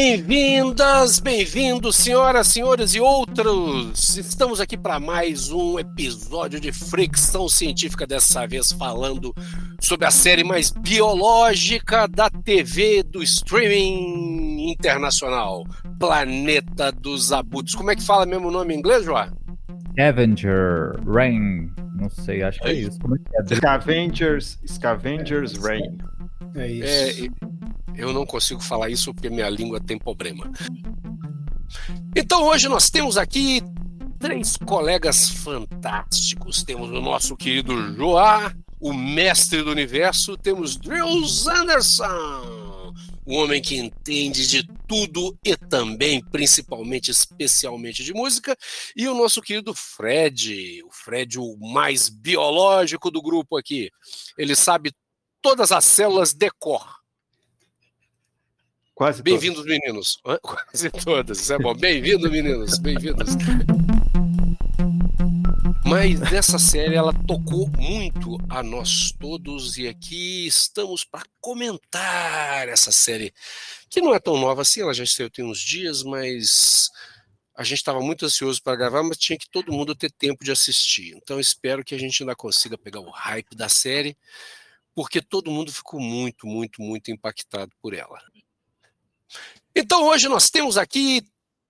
Bem-vindas, bem-vindos, senhoras, senhores e outros. Estamos aqui para mais um episódio de Fricção Científica, dessa vez falando sobre a série mais biológica da TV do streaming internacional, Planeta dos Abutres. Como é que fala mesmo o nome em inglês, João? Scavenger Rain. Não sei, acho que é isso. Como é que é? Scavengers, Scavengers Rain. É isso. É, eu não consigo falar isso porque minha língua tem problema. Então hoje nós temos aqui três colegas fantásticos. Temos o nosso querido Joá, o mestre do universo. Temos Drew Anderson, o homem que entende de tudo e também, principalmente, especialmente de música. E o nosso querido Fred, o Fred, o mais biológico do grupo aqui. Ele sabe todas as células de cor. Quase Bem-vindos, meninos. Quase todas. Isso é bom. Bem-vindos, meninos. Bem-vindos. Mas essa série ela tocou muito a nós todos e aqui estamos para comentar essa série que não é tão nova assim, ela já estreou tem uns dias, mas a gente estava muito ansioso para gravar, mas tinha que todo mundo ter tempo de assistir. Então espero que a gente ainda consiga pegar o hype da série, porque todo mundo ficou muito, muito, muito impactado por ela. Então hoje nós temos aqui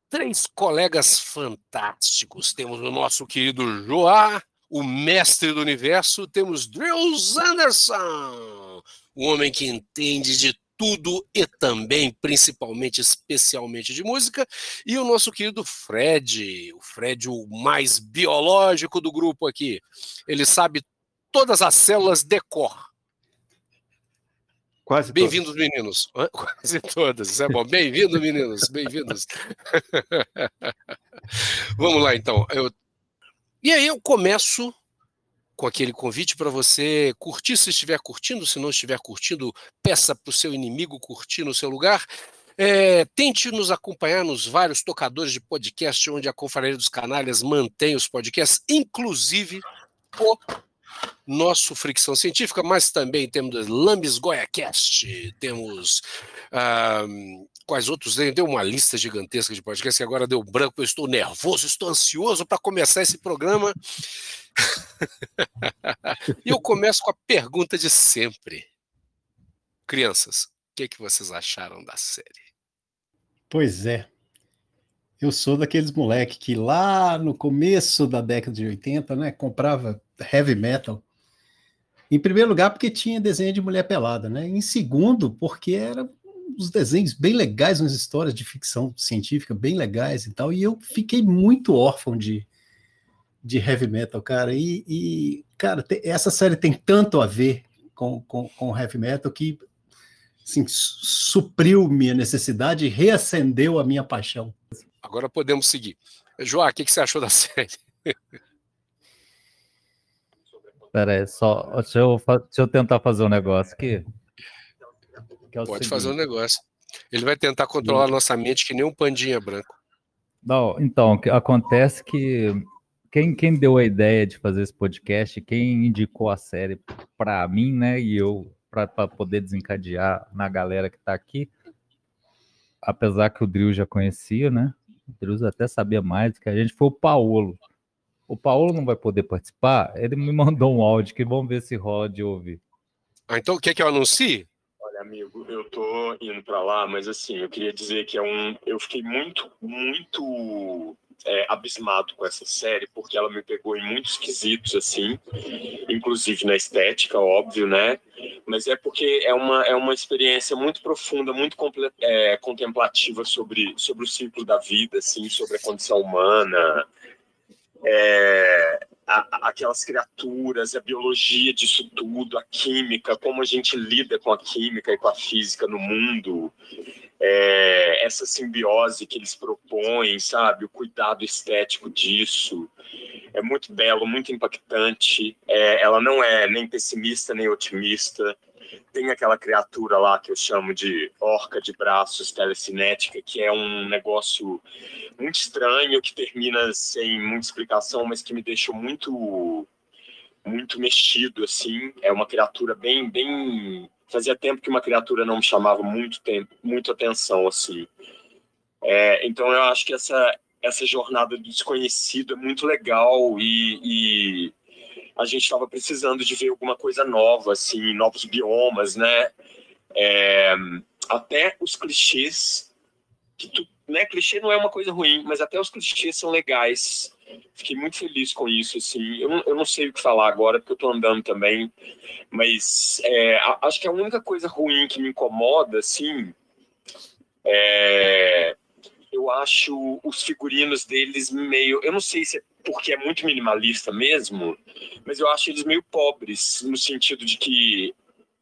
três colegas fantásticos. Temos o nosso querido Joá, o mestre do universo, temos Drew Anderson, o homem que entende de tudo e também, principalmente, especialmente de música, e o nosso querido Fred, o Fred, o mais biológico do grupo aqui. Ele sabe todas as células de cor. Quase Bem-vindos, meninos. Quase todas. Isso é bom. Bem-vindos, meninos. Bem-vindos. Vamos lá, então. Eu... E aí eu começo com aquele convite para você curtir se estiver curtindo, se não estiver curtindo, peça para o seu inimigo curtir no seu lugar. É, tente nos acompanhar nos vários tocadores de podcast onde a Confraria dos Canalhas mantém os podcasts, inclusive o nosso Fricção Científica, mas também temos Lambis GoiaCast, temos uh, quais outros? Deu uma lista gigantesca de podcasts que agora deu branco, eu estou nervoso, estou ansioso para começar esse programa. e eu começo com a pergunta de sempre. Crianças, o que, é que vocês acharam da série? Pois é. Eu sou daqueles moleque que lá no começo da década de 80, né, comprava heavy metal. Em primeiro lugar, porque tinha desenho de mulher pelada, né? Em segundo, porque eram uns desenhos bem legais, umas histórias de ficção científica bem legais e tal. E eu fiquei muito órfão de, de heavy metal, cara. E, e cara, essa série tem tanto a ver com, com, com heavy metal que assim, supriu minha necessidade e reacendeu a minha paixão. Agora podemos seguir. João, o que, que você achou da série? Pera aí, só. Deixa eu, deixa eu tentar fazer um negócio aqui. É Pode seguinte. fazer um negócio. Ele vai tentar controlar a nossa mente que nem um pandinha branco. Não, então, acontece que quem, quem deu a ideia de fazer esse podcast, quem indicou a série para mim, né, e eu, para poder desencadear na galera que está aqui, apesar que o Drill já conhecia, né, o Drill até sabia mais que a gente, foi o Paulo. O Paulo não vai poder participar, ele me mandou um áudio que vamos ver se rola de ouvir. Ah, então quer que eu anuncie? Olha, amigo, eu tô indo para lá, mas assim, eu queria dizer que é um. Eu fiquei muito, muito é, abismado com essa série, porque ela me pegou em muitos quesitos, assim, inclusive na estética, óbvio, né? Mas é porque é uma, é uma experiência muito profunda, muito é, contemplativa sobre, sobre o ciclo da vida, assim, sobre a condição humana, é, a, aquelas criaturas, a biologia disso tudo, a química, como a gente lida com a química e com a física no mundo, é, essa simbiose que eles propõem, sabe, o cuidado estético disso, é muito belo, muito impactante. É, ela não é nem pessimista nem otimista. Tem aquela criatura lá que eu chamo de orca de braços telecinética, que é um negócio muito estranho, que termina sem muita explicação, mas que me deixou muito muito mexido assim. É uma criatura bem bem fazia tempo que uma criatura não me chamava muito tempo, muito atenção assim. É, então eu acho que essa, essa jornada do desconhecido é muito legal e, e a gente estava precisando de ver alguma coisa nova, assim, novos biomas, né? É, até os clichês, que tu, né, clichê não é uma coisa ruim, mas até os clichês são legais. Fiquei muito feliz com isso, assim. Eu não, eu não sei o que falar agora, porque eu tô andando também, mas é, acho que a única coisa ruim que me incomoda, assim, é, eu acho os figurinos deles meio. Eu não sei se é porque é muito minimalista mesmo, mas eu acho eles meio pobres, no sentido de que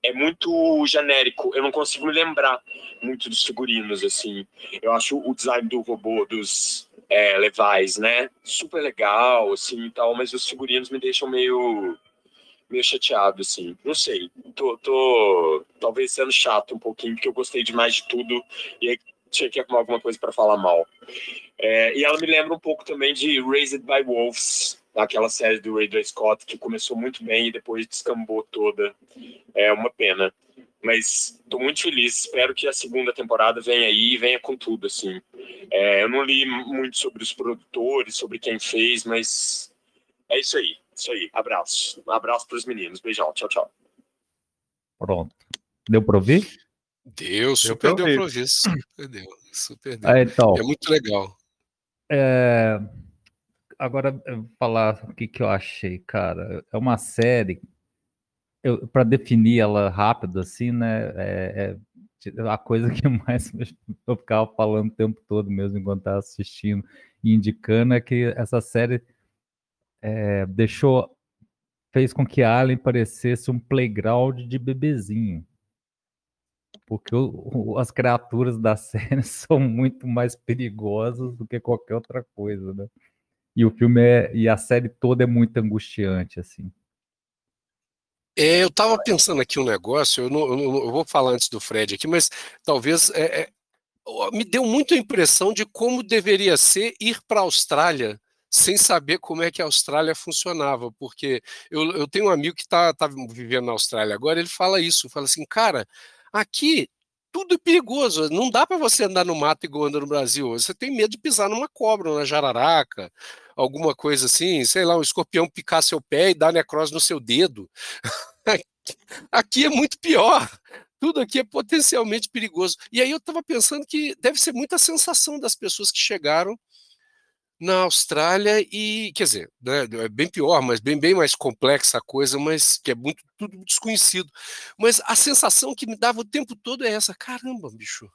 é muito genérico. Eu não consigo me lembrar muito dos figurinos, assim. Eu acho o design do robô, dos é, Levi's, né? Super legal, assim, e tal, mas os figurinos me deixam meio meio chateado, assim. Não sei. Tô, tô talvez sendo chato um pouquinho, porque eu gostei demais de tudo. E aí tinha que arrumar alguma coisa para falar mal. É, e ela me lembra um pouco também de Raised by Wolves, aquela série do Ridley Scott que começou muito bem e depois descambou toda. É uma pena. Mas estou muito feliz. Espero que a segunda temporada venha aí e venha com tudo, assim. É, eu não li muito sobre os produtores, sobre quem fez, mas é isso aí. Isso aí. Abraço. Um abraço para os meninos. Beijão. Tchau, tchau. Pronto. Deu para ouvir? Deu, super deu para ouvir. Super deu. Super deu. Ah, então, é muito legal. É... Agora, falar o que, que eu achei, cara. É uma série. Para definir ela rápido, assim, né? É, é, a coisa que mais eu ficava falando o tempo todo mesmo enquanto estava assistindo e indicando é que essa série é, deixou fez com que Alien parecesse um playground de bebezinho porque o, o, as criaturas da série são muito mais perigosas do que qualquer outra coisa, né? E o filme é, e a série toda é muito angustiante, assim. É, eu estava pensando aqui um negócio, eu, não, eu, não, eu, vou falar antes do Fred aqui, mas talvez é, é, me deu muita impressão de como deveria ser ir para a Austrália sem saber como é que a Austrália funcionava, porque eu, eu tenho um amigo que está tá vivendo na Austrália agora, ele fala isso, fala assim, cara, Aqui, tudo é perigoso. Não dá para você andar no mato igual anda no Brasil. Você tem medo de pisar numa cobra, na jararaca, alguma coisa assim, sei lá, um escorpião picar seu pé e dar necrose no seu dedo. aqui é muito pior. Tudo aqui é potencialmente perigoso. E aí eu estava pensando que deve ser muita sensação das pessoas que chegaram na Austrália e, quer dizer, né, é bem pior, mas bem, bem mais complexa a coisa, mas que é muito tudo desconhecido. Mas a sensação que me dava o tempo todo é essa: caramba, bicho.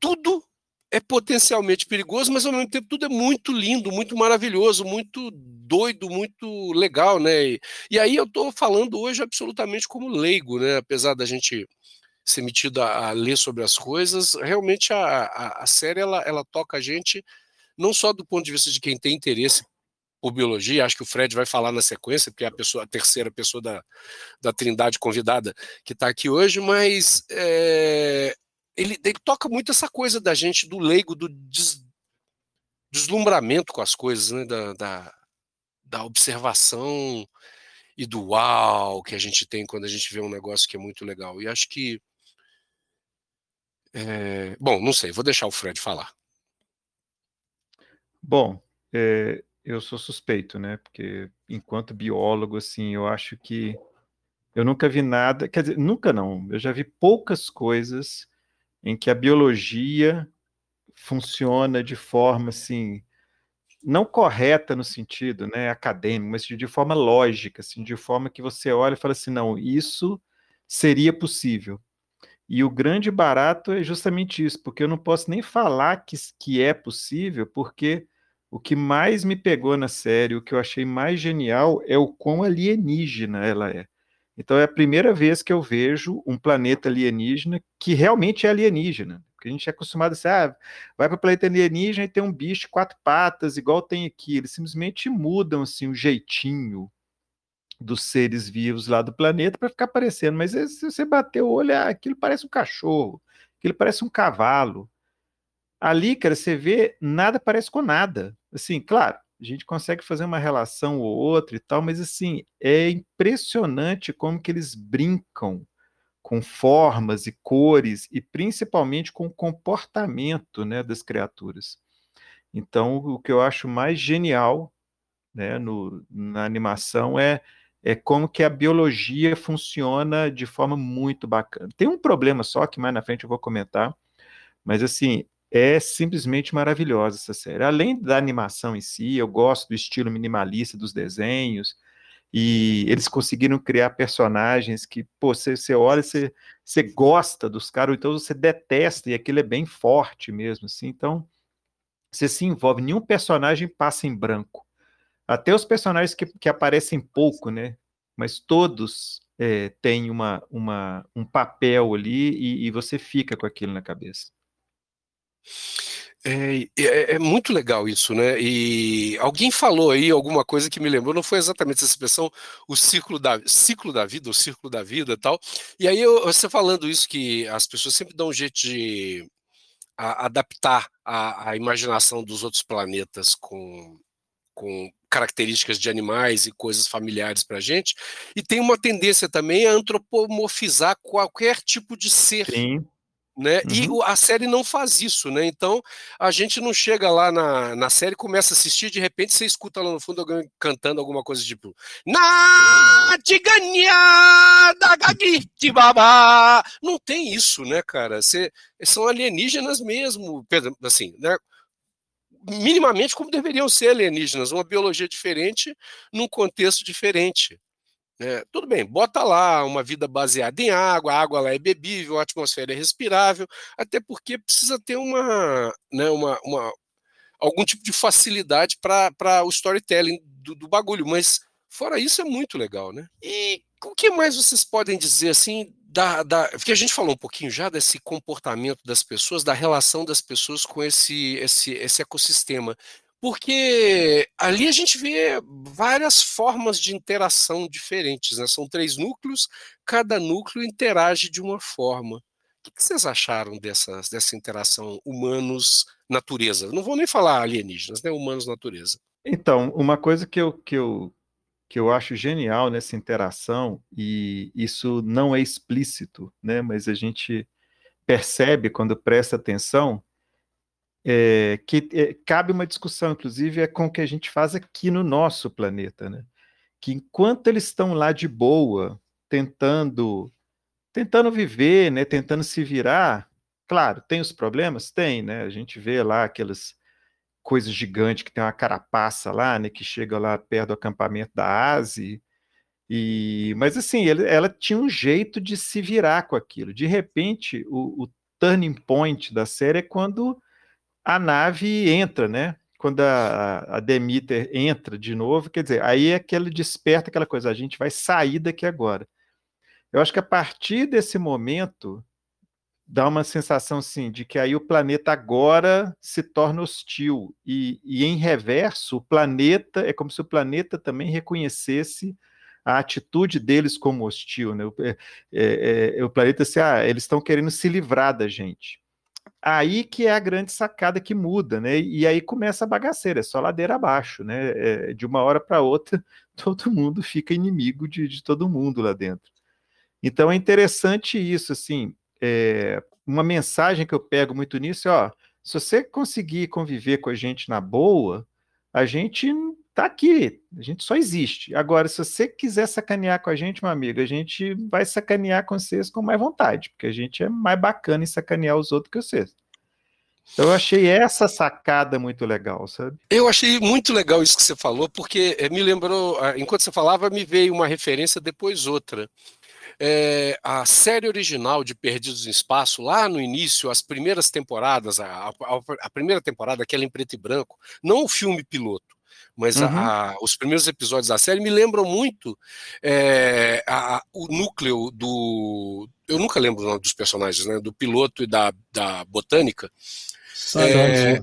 Tudo é potencialmente perigoso, mas ao mesmo tempo tudo é muito lindo, muito maravilhoso, muito doido, muito legal, né? E, e aí eu estou falando hoje absolutamente como leigo, né? Apesar da gente ser metido a, a ler sobre as coisas, realmente a, a, a série ela, ela toca a gente não só do ponto de vista de quem tem interesse por biologia, acho que o Fred vai falar na sequência, porque é a, pessoa, a terceira pessoa da, da Trindade convidada que está aqui hoje, mas é, ele, ele, toca muito essa coisa da gente, do leigo, do des, deslumbramento com as coisas, né, da, da, da observação e do uau que a gente tem quando a gente vê um negócio que é muito legal. E acho que. É, bom, não sei, vou deixar o Fred falar. Bom, é, eu sou suspeito, né? Porque enquanto biólogo, assim, eu acho que eu nunca vi nada, quer dizer, nunca não, eu já vi poucas coisas em que a biologia funciona de forma assim não correta no sentido, né, acadêmico, mas de forma lógica, assim, de forma que você olha e fala assim, não, isso seria possível. E o grande barato é justamente isso, porque eu não posso nem falar que, que é possível, porque o que mais me pegou na série, o que eu achei mais genial é o quão alienígena ela é. Então é a primeira vez que eu vejo um planeta alienígena que realmente é alienígena. Porque a gente é acostumado a dizer, ah, vai para o planeta alienígena e tem um bicho de quatro patas, igual tem aqui. Eles simplesmente mudam assim, o jeitinho dos seres vivos lá do planeta para ficar parecendo. Mas se você bater o olho, ah, aquilo parece um cachorro, aquilo parece um cavalo. Ali, cara, você vê, nada parece com nada. Assim, claro, a gente consegue fazer uma relação ou outra e tal, mas assim, é impressionante como que eles brincam com formas e cores e principalmente com o comportamento né, das criaturas. Então, o que eu acho mais genial né, no, na animação é, é como que a biologia funciona de forma muito bacana. Tem um problema só que mais na frente eu vou comentar, mas assim, é simplesmente maravilhosa essa série. Além da animação em si, eu gosto do estilo minimalista dos desenhos, e eles conseguiram criar personagens que, pô, você, você olha, você, você gosta dos caras, então você detesta, e aquilo é bem forte mesmo, assim, então você se envolve, nenhum personagem passa em branco. Até os personagens que, que aparecem pouco, né? Mas todos é, têm uma, uma, um papel ali e, e você fica com aquilo na cabeça. É, é, é, muito legal isso, né? E alguém falou aí alguma coisa que me lembrou, não foi exatamente essa expressão, o ciclo da, ciclo da vida, o círculo da vida e tal. E aí eu, você falando isso, que as pessoas sempre dão um jeito de a, adaptar a, a, imaginação dos outros planetas com, com características de animais e coisas familiares para a gente, e tem uma tendência também a antropomorfizar qualquer tipo de ser. Sim né? Uhum. E a série não faz isso, né? Então a gente não chega lá na, na série, começa a assistir, de repente você escuta lá no fundo alguém cantando alguma coisa tipo Na babá. Não tem isso, né, cara? São alienígenas mesmo, assim, né? Minimamente como deveriam ser alienígenas, uma biologia diferente num contexto diferente. É, tudo bem, bota lá uma vida baseada em água, a água lá é bebível, a atmosfera é respirável, até porque precisa ter uma, né, uma, uma algum tipo de facilidade para o storytelling do, do, bagulho, mas fora isso é muito legal, né? E o que mais vocês podem dizer assim da, da porque a gente falou um pouquinho já desse comportamento das pessoas, da relação das pessoas com esse esse, esse ecossistema porque ali a gente vê várias formas de interação diferentes, né? São três núcleos, cada núcleo interage de uma forma. O que vocês acharam dessa, dessa interação humanos-natureza? Não vou nem falar alienígenas, né? Humanos-natureza. Então, uma coisa que eu, que, eu, que eu acho genial nessa interação, e isso não é explícito, né? Mas a gente percebe quando presta atenção, é, que é, cabe uma discussão, inclusive, é com o que a gente faz aqui no nosso planeta, né? Que enquanto eles estão lá de boa, tentando tentando viver, né, tentando se virar, claro, tem os problemas, tem, né? A gente vê lá aquelas coisas gigantes que tem uma carapaça lá, né, que chega lá perto do acampamento da Ásia. E, mas assim, ele, ela tinha um jeito de se virar com aquilo. De repente, o, o turning point da série é quando a nave entra, né? Quando a, a Demeter entra de novo, quer dizer, aí é que ele desperta aquela coisa, a gente vai sair daqui agora. Eu acho que a partir desse momento dá uma sensação assim de que aí o planeta agora se torna hostil e, e em reverso o planeta é como se o planeta também reconhecesse a atitude deles como hostil, né? O, é, é, é, o planeta assim, ah, eles estão querendo se livrar da gente. Aí que é a grande sacada que muda, né? E aí começa a bagaceira, é só ladeira abaixo, né? É, de uma hora para outra, todo mundo fica inimigo de, de, todo mundo lá dentro. Então é interessante isso, assim. É, uma mensagem que eu pego muito nisso é: ó, se você conseguir conviver com a gente na boa, a gente tá aqui, a gente só existe. Agora, se você quiser sacanear com a gente, meu amigo, a gente vai sacanear com vocês com mais vontade, porque a gente é mais bacana em sacanear os outros que vocês. Então, eu achei essa sacada muito legal, sabe? Eu achei muito legal isso que você falou, porque eh, me lembrou, ah, enquanto você falava, me veio uma referência, depois outra. É, a série original de Perdidos no Espaço, lá no início, as primeiras temporadas, a, a, a primeira temporada, aquela em preto e branco, não o filme piloto, mas uhum. a, a, os primeiros episódios da série me lembram muito é, a, o núcleo do. Eu nunca lembro o nome dos personagens, né? Do piloto e da, da botânica. É,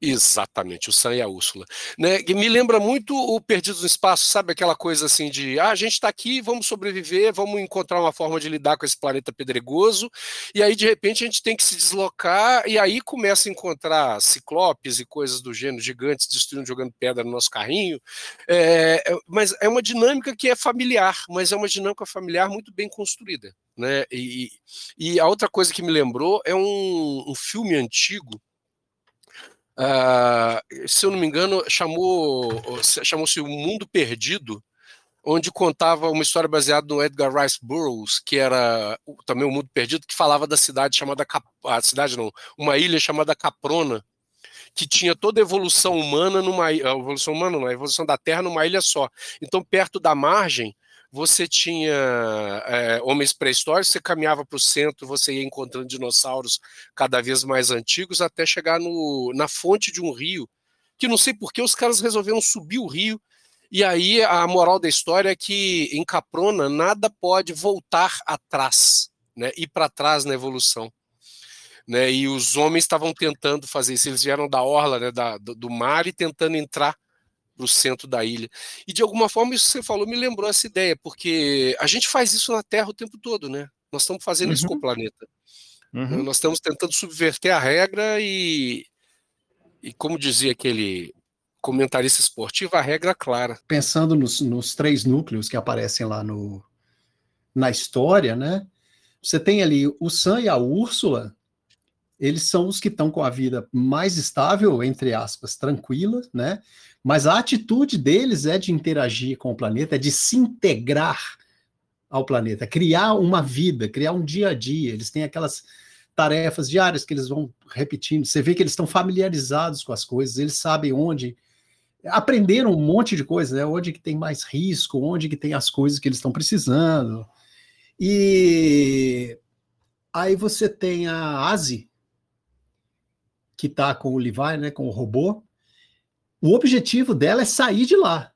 Exatamente, o Sam e a Úrsula. Né? E me lembra muito o Perdidos no Espaço, sabe? Aquela coisa assim de ah, a gente está aqui, vamos sobreviver, vamos encontrar uma forma de lidar com esse planeta pedregoso, e aí de repente a gente tem que se deslocar, e aí começa a encontrar ciclopes e coisas do gênero, gigantes destruindo, jogando pedra no nosso carrinho. É, é, mas é uma dinâmica que é familiar, mas é uma dinâmica familiar muito bem construída. Né? E, e a outra coisa que me lembrou é um, um filme antigo Uh, se eu não me engano, chamou chamou-se O Mundo Perdido, onde contava uma história baseada no Edgar Rice Burroughs, que era também o Mundo Perdido, que falava da cidade chamada Cap... a cidade não, uma ilha chamada Caprona, que tinha toda a evolução humana numa a evolução humana, não, a evolução da Terra numa ilha só. Então, perto da margem, você tinha é, homens pré-históricos, você caminhava para o centro, você ia encontrando dinossauros cada vez mais antigos, até chegar no, na fonte de um rio, que não sei por que os caras resolveram subir o rio, e aí a moral da história é que em Caprona nada pode voltar atrás, né, ir para trás na evolução. Né, e os homens estavam tentando fazer isso, eles vieram da orla né, da, do mar e tentando entrar para o centro da ilha. E de alguma forma isso que você falou me lembrou essa ideia, porque a gente faz isso na Terra o tempo todo, né? Nós estamos fazendo uhum. isso com o planeta. Uhum. Nós estamos tentando subverter a regra e, e como dizia aquele comentarista esportivo, a regra clara. Pensando nos, nos três núcleos que aparecem lá no, na história, né? Você tem ali o Sam e a Úrsula, eles são os que estão com a vida mais estável, entre aspas, tranquila, né? Mas a atitude deles é de interagir com o planeta, é de se integrar ao planeta, criar uma vida, criar um dia a dia. Eles têm aquelas tarefas diárias que eles vão repetindo. Você vê que eles estão familiarizados com as coisas, eles sabem onde aprenderam um monte de coisas, né? Onde que tem mais risco, onde que tem as coisas que eles estão precisando. E aí você tem a Asi, que está com o Levi, né, com o robô, o objetivo dela é sair de lá.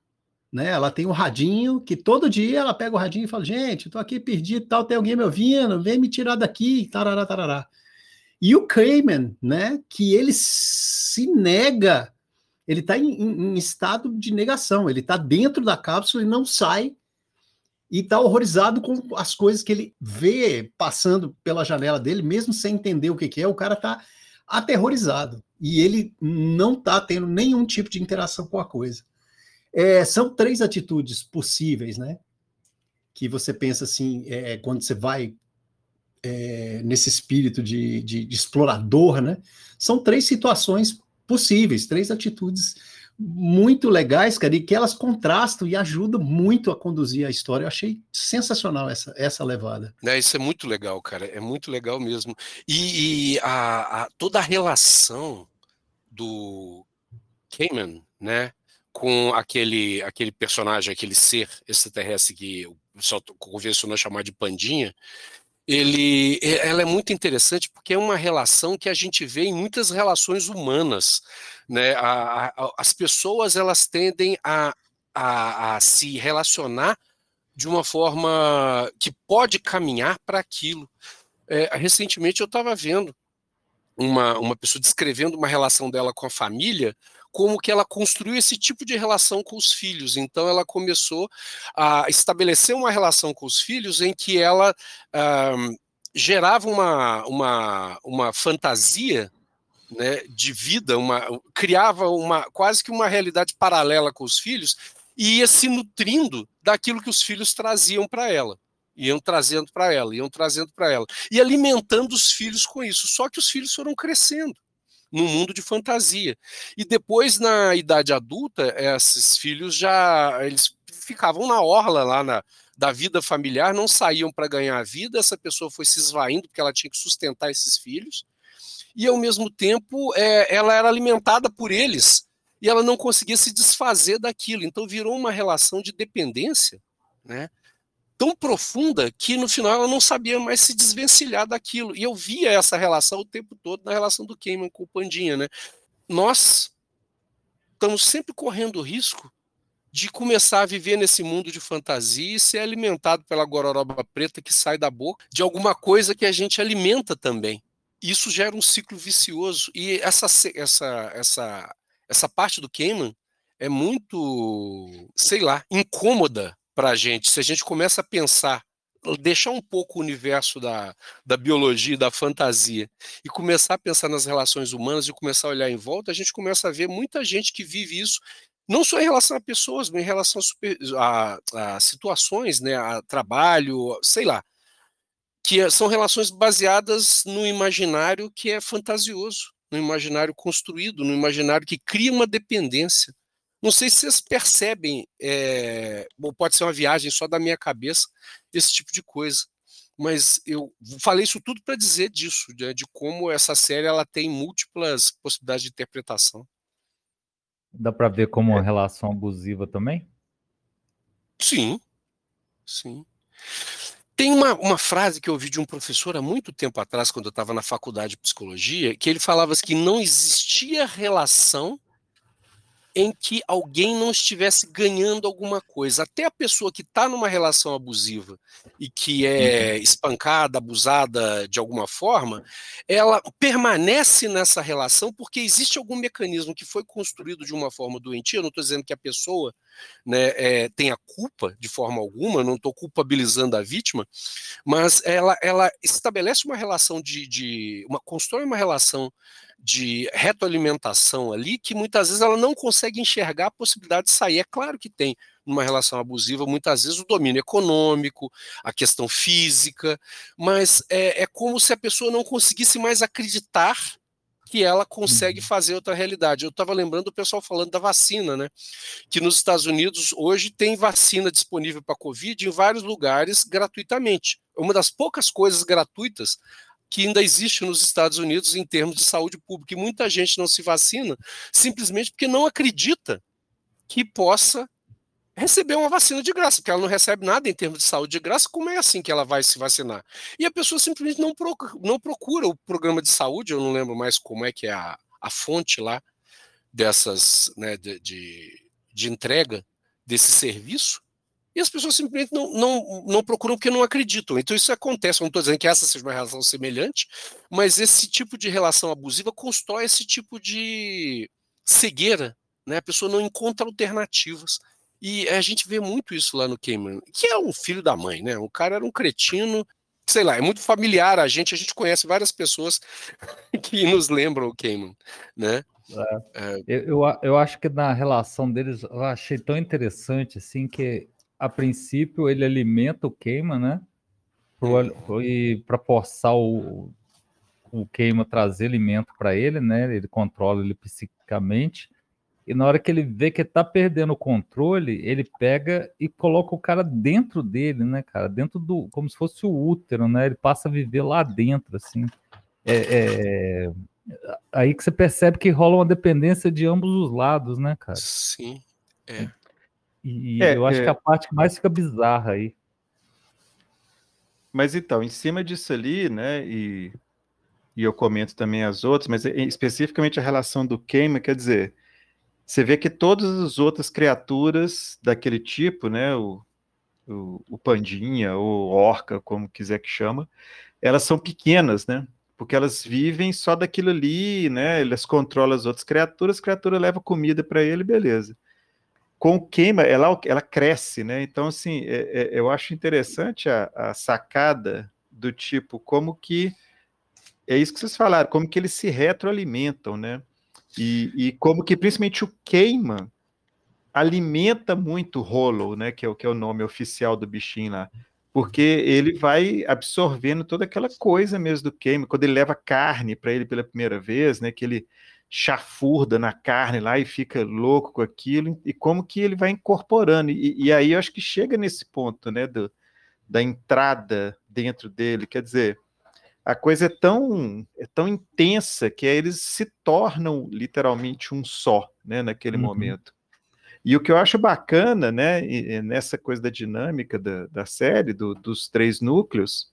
Né? Ela tem um radinho que todo dia ela pega o radinho e fala: gente, estou aqui perdido, tal, tem alguém me ouvindo, vem me tirar daqui, tarará, tarará. E o Cayman, né, que ele se nega, ele está em, em, estado de negação, ele está dentro da cápsula e não sai, e está horrorizado com as coisas que ele vê passando pela janela dele, mesmo sem entender o que, que é, o cara está aterrorizado e ele não está tendo nenhum tipo de interação com a coisa. É, são três atitudes possíveis, né? Que você pensa assim, é, quando você vai é, nesse espírito de, de, de, explorador, né? São três situações possíveis, três atitudes muito legais, cara, e que elas contrastam e ajudam muito a conduzir a história. Eu achei sensacional essa, essa levada. É, isso é muito legal, cara, é muito legal mesmo. E, e a, a, toda a relação do Cayman, né, com aquele, aquele personagem, aquele ser extraterrestre que o pessoal convencionou chamar de Pandinha, ele, ela é muito interessante porque é uma relação que a gente vê em muitas relações humanas. Né? A, a, as pessoas elas tendem a, a, a se relacionar de uma forma que pode caminhar para aquilo. É, recentemente eu estava vendo uma, uma pessoa descrevendo uma relação dela com a família, como que ela construiu esse tipo de relação com os filhos. Então ela começou a estabelecer uma relação com os filhos em que ela uh, gerava uma, uma, uma fantasia né, de vida, uma, criava uma quase que uma realidade paralela com os filhos e ia se nutrindo daquilo que os filhos traziam para ela iam trazendo para ela, iam trazendo para ela, e alimentando os filhos com isso. Só que os filhos foram crescendo num mundo de fantasia. E depois, na idade adulta, esses filhos já eles ficavam na orla lá na, da vida familiar, não saíam para ganhar a vida, essa pessoa foi se esvaindo porque ela tinha que sustentar esses filhos, e ao mesmo tempo é, ela era alimentada por eles, e ela não conseguia se desfazer daquilo, então virou uma relação de dependência, né? tão profunda que no final ela não sabia mais se desvencilhar daquilo. E eu via essa relação o tempo todo na relação do Cayman com o Pandinha, né? Nós estamos sempre correndo o risco de começar a viver nesse mundo de fantasia e ser alimentado pela gororoba preta que sai da boca de alguma coisa que a gente alimenta também. Isso gera um ciclo vicioso. E essa, essa, essa, essa parte do Cayman é muito, sei lá, incômoda para a gente. Se a gente começa a pensar, deixar um pouco o universo da, da biologia, da fantasia, e começar a pensar nas relações humanas e começar a olhar em volta, a gente começa a ver muita gente que vive isso não só em relação a pessoas, mas em relação a, super, a, a situações, né, a trabalho, sei lá, que é, são relações baseadas no imaginário que é fantasioso, no imaginário construído, no imaginário que cria uma dependência. Não sei se vocês percebem, é, ou pode ser uma viagem só da minha cabeça, esse tipo de coisa. Mas eu falei isso tudo para dizer disso, de, de, como essa série ela tem múltiplas possibilidades de interpretação. Dá para ver como uma é. relação abusiva também? Sim, sim. Tem uma, uma frase que eu ouvi de um professor há muito tempo atrás, quando eu estava na faculdade de psicologia, que ele falava que não existia relação em que alguém não estivesse ganhando alguma coisa. Até a pessoa que está numa relação abusiva e que é uhum. espancada, abusada de alguma forma, ela permanece nessa relação porque existe algum mecanismo que foi construído de uma forma doentia. Eu não estou dizendo que a pessoa né, é, culpa de forma alguma, não estou culpabilizando a vítima, mas ela, ela estabelece uma relação de, de uma constrói uma relação de retroalimentação ali que muitas vezes ela não consegue enxergar a possibilidade de sair. É claro que tem numa relação abusiva, muitas vezes o domínio econômico, a questão física, mas é, é como se a pessoa não conseguisse mais acreditar que ela consegue uhum. fazer outra realidade. Eu estava lembrando o pessoal falando da vacina, né? Que nos Estados Unidos hoje tem vacina disponível para Covid em vários lugares gratuitamente. Uma das poucas coisas gratuitas que ainda existe nos Estados Unidos em termos de saúde pública. E muita gente não se vacina simplesmente porque não acredita que possa receber uma vacina de graça, porque ela não recebe nada em termos de saúde de graça, como é assim que ela vai se vacinar? E a pessoa simplesmente não procura, não procura o programa de saúde, eu não lembro mais como é que é a, a fonte lá dessas, né, de, de, de entrega desse serviço, e as pessoas simplesmente não, não, não procuram porque não acreditam. Então isso acontece. Eu não estou dizendo que essa seja uma relação semelhante, mas esse tipo de relação abusiva constrói esse tipo de cegueira. Né? A pessoa não encontra alternativas. E a gente vê muito isso lá no Cayman, que é um filho da mãe, né? O cara era um cretino, sei lá, é muito familiar a gente, a gente conhece várias pessoas que nos lembram o Cayman, né? É. É. Eu, eu, eu acho que na relação deles, eu achei tão interessante assim que a princípio ele alimenta o queima, né? E para forçar o, o queima trazer alimento para ele, né? Ele controla ele psiquicamente. E na hora que ele vê que está perdendo o controle, ele pega e coloca o cara dentro dele, né, cara? Dentro do. como se fosse o útero, né? Ele passa a viver lá dentro, assim. É, é, aí que você percebe que rola uma dependência de ambos os lados, né, cara? Sim. É. E é, eu acho é... que a parte que mais fica bizarra aí. Mas então, em cima disso ali, né, e, e eu comento também as outras, mas especificamente a relação do queima, quer dizer, você vê que todas as outras criaturas daquele tipo, né, o, o, o pandinha ou orca, como quiser que chama, elas são pequenas, né, porque elas vivem só daquilo ali, né, elas controlam as outras criaturas, a criatura leva comida para ele, beleza com o queima, ela, ela cresce, né? Então, assim, é, é, eu acho interessante a, a, sacada do tipo, como que, é isso que vocês falaram, como que eles se retroalimentam, né? E, e como que, principalmente, o queima alimenta muito o Hollow, né? Que é, o, que é o nome oficial do bichinho lá. Porque ele vai absorvendo toda aquela coisa mesmo do queima. Quando ele leva carne para ele pela primeira vez, né? Que ele chafurda na carne lá e fica louco com aquilo, e como que ele vai incorporando. E, e aí eu acho que chega nesse ponto, né, do, da entrada dentro dele, quer dizer, a coisa é tão, é tão intensa que eles se tornam literalmente um só, né, naquele uhum. momento. E o que eu acho bacana, né, nessa coisa da dinâmica da, da série, do, dos três núcleos,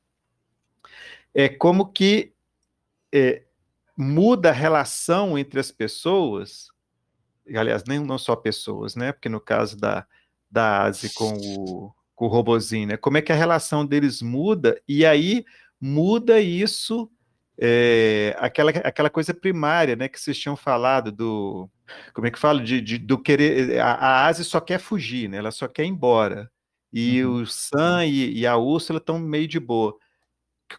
é como que é, muda a relação entre as pessoas, aliás, nem não só pessoas, né? Porque no caso da, da Asi com o, com o robozinho, né? Como é que a relação deles muda, e aí muda isso é, aquela, aquela coisa primária, né, que vocês tinham falado do, como é que fala, de, de do querer, a, a Ásia só quer fugir, né, ela só quer ir embora, e uhum. o Sam e, e a Úrsula estão meio de boa.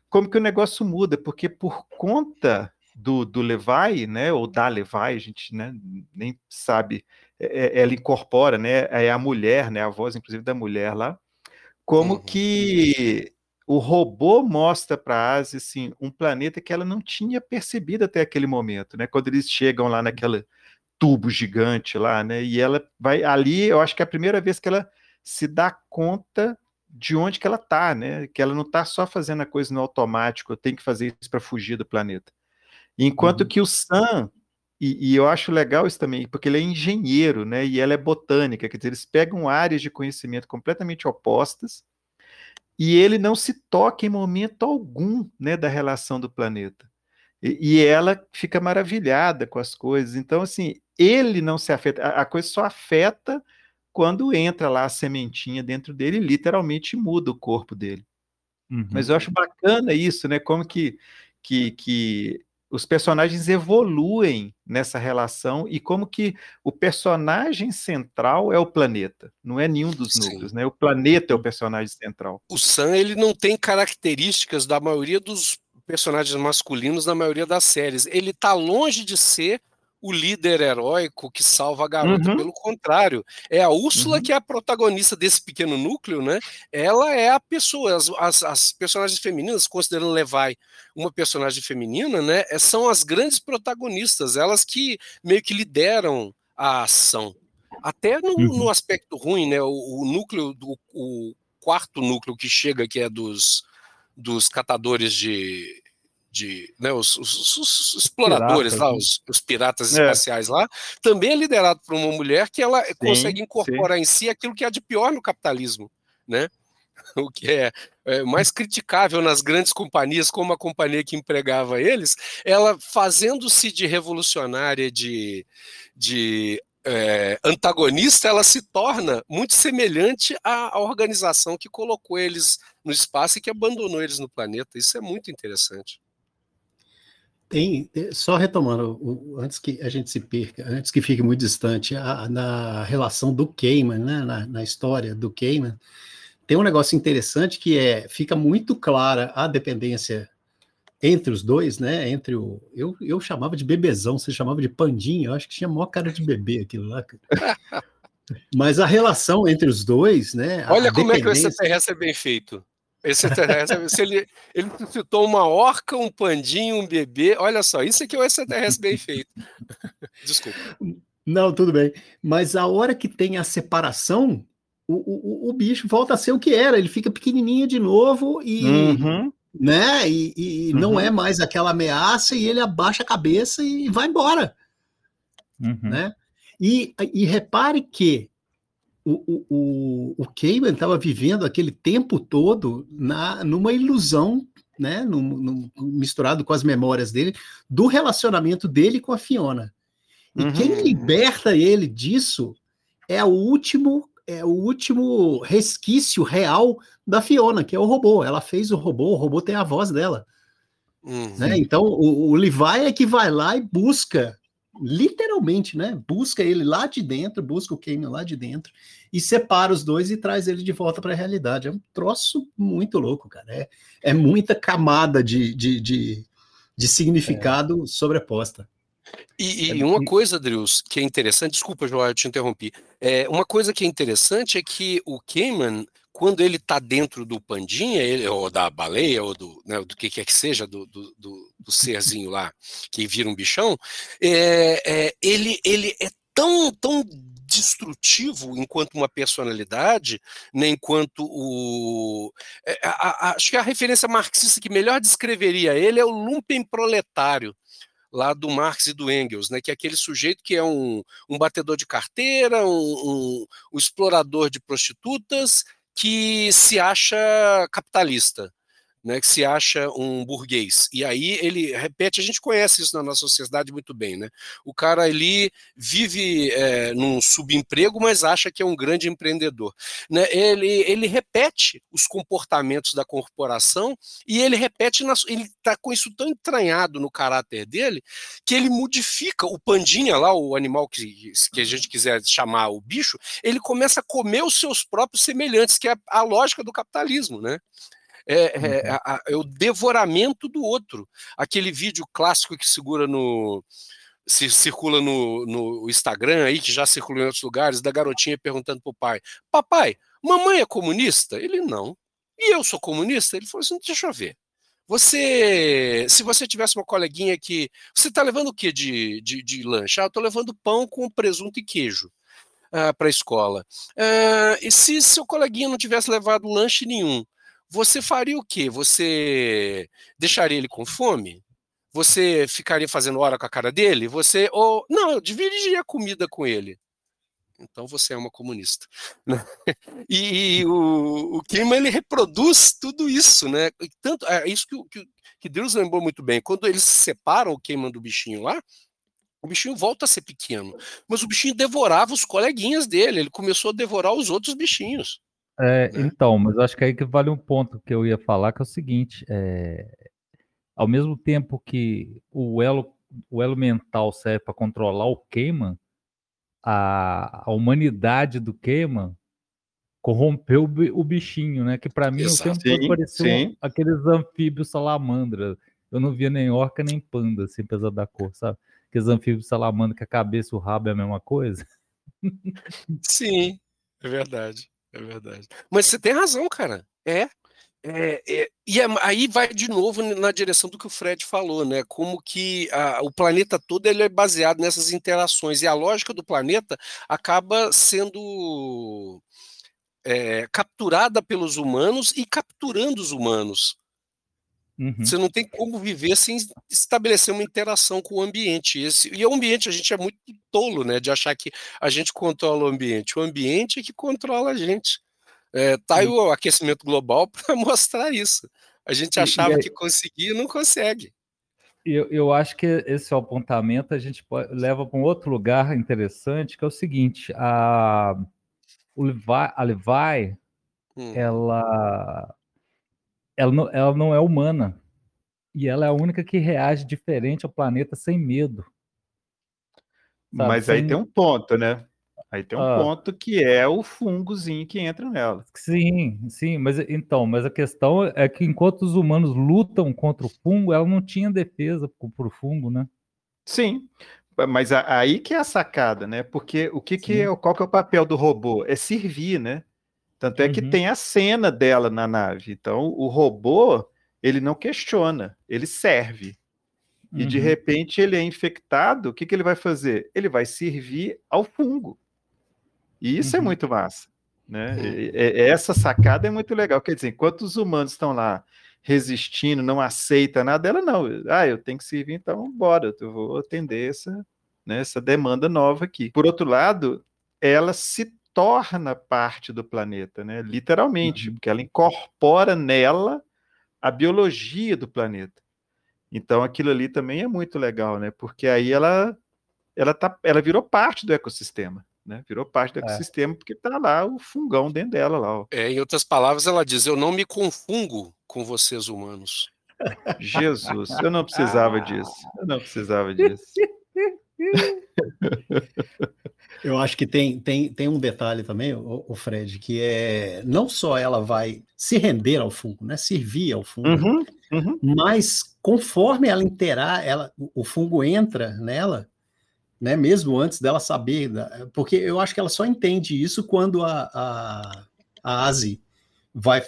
Como que o negócio muda? Porque por conta do, do Levi, né, ou da Levi, a gente né, nem sabe, é, é, ela incorpora, né, é a mulher, né, a voz inclusive da mulher lá, como uhum. que o robô mostra para a Ásia assim, um planeta que ela não tinha percebido até aquele momento, né? Quando eles chegam lá naquele tubo gigante lá, né? E ela vai ali, eu acho que é a primeira vez que ela se dá conta de onde que ela tá, né? Que ela não está só fazendo a coisa no automático, eu tenho que fazer isso para fugir do planeta. Enquanto uhum. que o Sam, e, e, eu acho legal isso também, porque ele é engenheiro, né? E ela é botânica, quer dizer, eles pegam áreas de conhecimento completamente opostas e ele não se toca em momento algum né, da relação do planeta. E, e, ela fica maravilhada com as coisas. Então, assim, ele não se afeta, a, a coisa só afeta quando entra lá a sementinha dentro dele e literalmente muda o corpo dele. Uhum. Mas eu acho bacana isso, né? Como que, que, que os personagens evoluem nessa relação e como que o personagem central é o planeta, não é nenhum dos Sim. núcleos, né? O planeta é o personagem central. O Sam ele não tem características da maioria dos personagens masculinos na maioria das séries. Ele está longe de ser o líder heróico que salva a garota. Uhum. Pelo contrário, é a Úrsula uhum. que é a protagonista desse pequeno núcleo, né? Ela é a pessoa, as, as, as, personagens femininas, considerando Levi uma personagem feminina, né? É, são as grandes protagonistas, elas que meio que lideram a ação. Até no, uhum. no aspecto ruim, né? O, o núcleo, do, o quarto núcleo que chega, que é dos, dos catadores de, de né, os, os, os, exploradores piratas, lá, né? os, os piratas é. espaciais lá, também é liderado por uma mulher que ela sim, consegue incorporar sim. em si aquilo que há de pior no capitalismo, né? O que é, é, mais criticável nas grandes companhias, como a companhia que empregava eles, ela fazendo-se de revolucionária, de, de é, antagonista, ela se torna muito semelhante à, à organização que colocou eles no espaço e que abandonou eles no planeta. Isso é muito interessante. Tem, só retomando, antes que a gente se perca, antes que fique muito distante, a, na relação do Cayman, né, na, na, história do Cayman, tem um negócio interessante que é, fica muito clara a dependência entre os dois, né, entre o, eu, eu chamava de bebezão, você chamava de pandinha, eu acho que tinha maior cara de bebê aquilo lá, mas a relação entre os dois, né, Olha como é que o extraterrestre é bem feito. Esse extraterrestre, se ele, ele citou uma orca, um pandinho, um bebê, olha só, isso aqui é o extraterrestre bem feito. Desculpa. Não, tudo bem. Mas a hora que tem a separação, o, o, o bicho volta a ser o que era, ele fica pequenininho de novo e. Uhum. Né? E, e uhum. não é mais aquela ameaça, e ele abaixa a cabeça e vai embora. Uhum. Né? E, e repare que o, o, o Cayman estava vivendo aquele tempo todo na, numa ilusão, né, misturado com as memórias dele, do relacionamento dele com a Fiona. E uhum. quem liberta ele disso é o último é o último resquício real da Fiona, que é o robô. Ela fez o robô, o robô tem a voz dela. Uhum. Né? Então o, o Levi é que vai lá e busca literalmente, né? Busca ele lá de dentro, busca o Kane lá de dentro e separa os dois e traz ele de volta para a realidade. É um troço muito louco, cara. É, é muita camada de, de, de, de significado é. sobreposta. E, e, é uma coisa, Drius, que é interessante, desculpa, João, eu te interrompi. É, uma coisa que é interessante é que o Cayman, quando ele está dentro do pandinha, ele, ou da baleia, ou do, né, do que quer que seja, do, do, do, do serzinho lá, que vira um bichão, é, é, ele, ele é tão, tão destrutivo enquanto uma personalidade, né, enquanto o. É, a, a, acho que a referência marxista que melhor descreveria ele é o lumpen proletário lá do Marx e do Engels, né, que é aquele sujeito que é um, um batedor de carteira, um, um, um explorador de prostitutas, que se acha capitalista. Né, que se acha um burguês. E aí ele repete, a gente conhece isso na nossa sociedade muito bem, né? O cara ali vive é, num subemprego, mas acha que é um grande empreendedor. Né? Ele, ele repete os comportamentos da corporação e ele repete, na, ele está com isso tão entranhado no caráter dele que ele modifica o pandinha lá, o animal que, que a gente quiser chamar o bicho, ele começa a comer os seus próprios semelhantes, que é a, a lógica do capitalismo, né? É, é, uhum. é, o devoramento do outro. Aquele vídeo clássico que segura no. Se circula no, no Instagram aí, que já circulou em outros lugares, da garotinha perguntando pro pai: Papai, mamãe é comunista? Ele não. E eu sou comunista? Ele falou assim: deixa eu ver. Você, se você tivesse uma coleguinha que. Você está levando o que de, de, de lanche? Ah, eu estou levando pão com presunto e queijo. Uh, para a escola. Uh, e se seu coleguinha não tivesse levado lanche nenhum, você faria o quê? Você deixaria ele com fome? Você ficaria fazendo hora com a cara dele? Você ou não, eu dividiria a comida com ele. Então você é uma comunista. Né? E, e o, o ele reproduz tudo isso, né? E tanto é isso que, que, que Deus lembrou muito bem. Quando eles se separam o queima do bichinho lá, o bichinho volta a ser pequeno, mas o bichinho devorava os coleguinhas dele. Ele começou a devorar os outros bichinhos. É, né? Então, mas acho que aí que vale um ponto que eu ia falar, que é o seguinte: é, ao mesmo tempo que o elo, o elo mental serve para controlar o queima, a, a humanidade do queima corrompeu o bichinho, né? Que para mim Exato. o tempo pareceu sim. aqueles anfíbios salamandra. Eu não via nem orca nem panda, assim, apesar da cor, sabe? Aqueles anfíbios salamandra que a cabeça e o rabo é a mesma coisa. Sim, é verdade. É verdade. Mas você tem razão, cara. É. É, é, e é, aí vai de novo na direção do que o Fred falou, né? Como que a, o planeta todo ele é baseado nessas interações e a lógica do planeta acaba sendo é, capturada pelos humanos e capturando os humanos. Uhum. Você não tem como viver sem estabelecer uma interação com o ambiente. Esse, e o ambiente, a gente é muito tolo, né? De achar que a gente controla o ambiente. O ambiente é que controla a gente. É, tá aí o aquecimento global para mostrar isso. A gente achava e, e que conseguia e não consegue. Eu, eu acho que esse apontamento a gente pode, leva para um outro lugar interessante, que é o seguinte: a, o Levi, a Levi hum. ela ela não, ela não é humana. E ela é a única que reage diferente ao planeta sem medo. Sabe? Mas sem... aí tem um ponto, né? Aí tem um ah. ponto que é o fungozinho que entra nela. Sim, sim, mas então, mas a questão é que enquanto os humanos lutam contra o fungo, ela não tinha defesa para o fungo, né? Sim, mas aí que é a sacada, né? Porque o que, que é, qual que é o papel do robô? É servir, né? Tanto é que uhum. tem a cena dela na nave. Então, o robô, ele não questiona, ele serve. E uhum. de repente ele é infectado, o que, que ele vai fazer? Ele vai servir ao fungo. E isso é uhum. é muito massa. Né? Uhum. E, e, essa sacada é muito legal. Quer dizer, enquanto os humanos estão lá resistindo, não aceita nada, ela não. Ah, eu tenho que servir, então bora, eu vou atender essa, né, essa demanda nova aqui. Por outro lado, ela se torna parte do planeta, né? Literalmente, uhum. porque ela incorpora nela a biologia do planeta. Então aquilo ali também é muito legal, né? Porque aí ela ela tá ela virou parte do ecossistema, né? Virou parte do é. ecossistema porque tá lá o fungão dentro dela lá. Ó. É, em outras palavras, ela diz: "Eu não me confungo com vocês humanos". Jesus, eu não precisava disso. Eu não precisava disso. Eu acho que tem, tem, tem um detalhe também, o, o, Fred, que é não só ela vai se render ao fungo, né, servir ao fungo, uhum, uhum. mas conforme ela interar, ela, o fungo entra nela, né, mesmo antes dela saber, porque eu acho que ela só entende isso quando a, a, a Asi vai.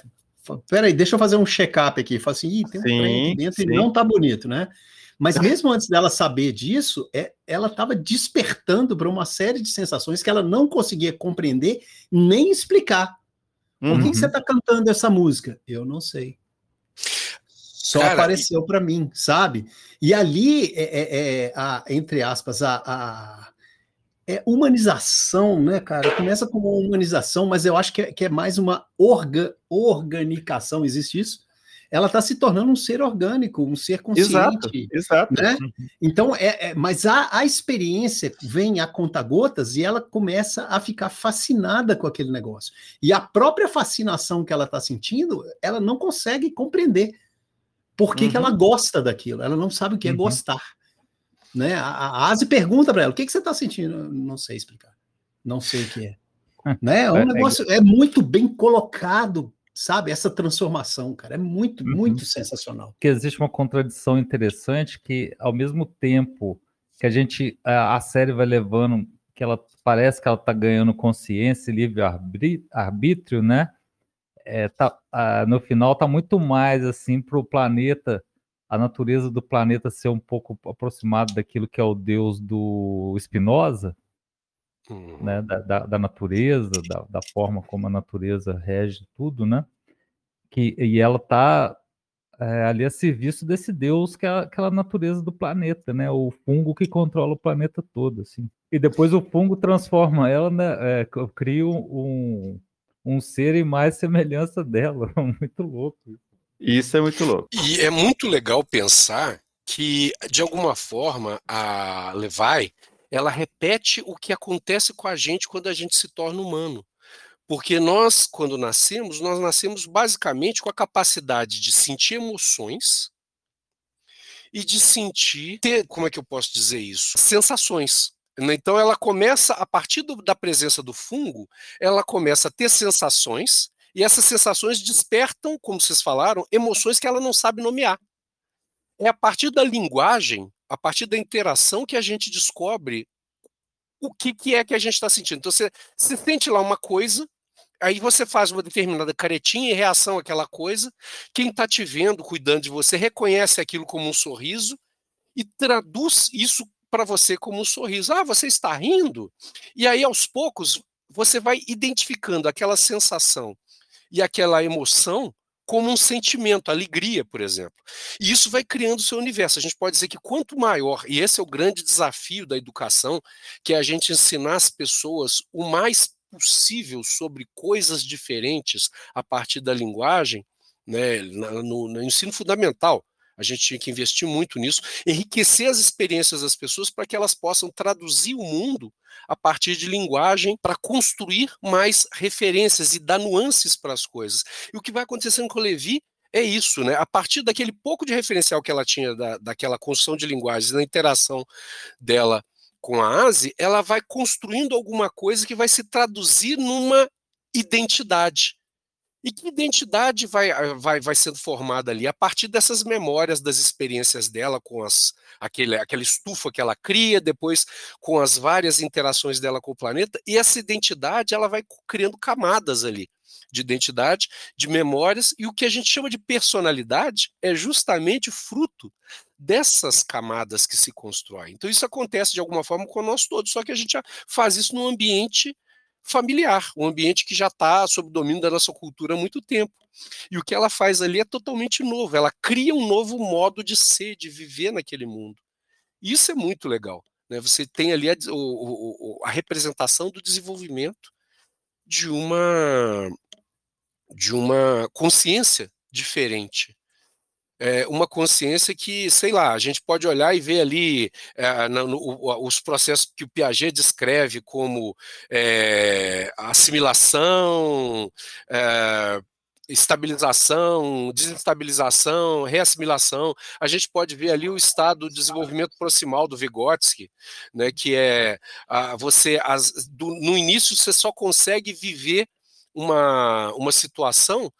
Peraí, deixa eu fazer um check-up aqui. Fala assim, Ih, tem um sim, trem aqui dentro sim. e não tá bonito, né? Mas mesmo antes dela saber disso, é, ela estava despertando para uma série de sensações que ela não conseguia compreender nem explicar. Por uhum. que você está cantando essa música? Eu não sei. Só Cara, apareceu para mim, sabe? E ali, é, é, é, a, entre aspas, a, a é humanização, né, cara? Começa com uma humanização, mas eu acho que é, que é mais uma orga, organicação, existe isso? Ela está se tornando um ser orgânico, um ser consciente. Exato, exato. Né? Então, é, é, mas a, a experiência vem a conta-gotas e ela começa a ficar fascinada com aquele negócio. E a própria fascinação que ela está sentindo, ela não consegue compreender por que, uhum. que ela gosta daquilo, ela não sabe o que é uhum. gostar. Né? A, a Asi pergunta para ela: o que, que você está sentindo? Não sei explicar. Não sei o que é. né? É um é, é negócio, é muito bem colocado sabe? Essa transformação, cara, é muito, uhum. muito sensacional. Que existe uma contradição interessante que, ao mesmo tempo que a gente, a, a série vai levando, que ela parece que ela está ganhando consciência e livre arbítrio, né? É, tá, a, no final tá muito mais assim para o planeta, a natureza do planeta ser um pouco aproximado daquilo que é o Deus do Spinoza, uhum. né, da, da, da natureza, da, da, forma como a natureza rege tudo, né? Que, e ela está é, ali a serviço desse Deus que é aquela natureza do planeta, né? O fungo que controla o planeta todo, assim. E depois o fungo transforma ela, né? É, cria um, um ser em mais semelhança dela. muito louco. Isso é muito louco. E é muito legal pensar que, de alguma forma, a Levi ela repete o que acontece com a gente quando a gente se torna humano. Porque nós, quando nascemos, nós nascemos basicamente com a capacidade de sentir emoções e de sentir, ter, como é que eu posso dizer isso? Sensações. Né? Então ela começa, a partir do, da presença do fungo, ela começa a ter sensações, e essas sensações despertam, como vocês falaram, emoções que ela não sabe nomear. É a partir da linguagem a partir da interação que a gente descobre o que, que é que a gente está sentindo. Então, você, você sente lá uma coisa, aí você faz uma determinada caretinha em reação àquela coisa, quem está te vendo, cuidando de você, reconhece aquilo como um sorriso e traduz isso para você como um sorriso. Ah, você está rindo? E aí, aos poucos, você vai identificando aquela sensação e aquela emoção como um sentimento, alegria, por exemplo. E isso vai criando o seu universo. A gente pode dizer que quanto maior, e esse é o grande desafio da educação, que é a gente ensinar as pessoas o mais possível sobre coisas diferentes a partir da linguagem, né, no, no ensino fundamental. A gente tinha que investir muito nisso, enriquecer as experiências das pessoas para que elas possam traduzir o mundo a partir de linguagem para construir mais referências e dar nuances para as coisas. E o que vai acontecendo com o Levi é isso, né? A partir daquele pouco de referencial que ela tinha da, daquela construção de linguagens, da interação dela com a ASE, ela vai construindo alguma coisa que vai se traduzir numa identidade. E que identidade vai, ah, vai, vai sendo formada ali? A partir dessas memórias das experiências dela com as, aquele, aquela estufa que ela cria, depois com as várias interações dela com o planeta, e essa identidade ela vai criando camadas ali de identidade, de memórias, e o que a gente chama de personalidade é justamente fruto dessas camadas que se constroem. Então isso acontece de alguma forma com nós todos, só que a gente faz isso num ambiente familiar, um ambiente que já está sob o domínio da nossa cultura há muito tempo. E o que ela faz ali é totalmente novo, ela cria um novo modo de ser, de viver naquele mundo. Isso é muito legal. Né? Você tem ali a, o, a representação do desenvolvimento de uma, de uma consciência diferente é, uma consciência que, sei lá, a gente pode olhar e ver ali é, no, no, os processos que o Piaget descreve como é, assimilação, estabilização, desestabilização, reassimilação. A gente pode ver ali o estado de desenvolvimento proximal do Vygotsky, né, que é a, você as, do, no início você só consegue viver uma, uma situação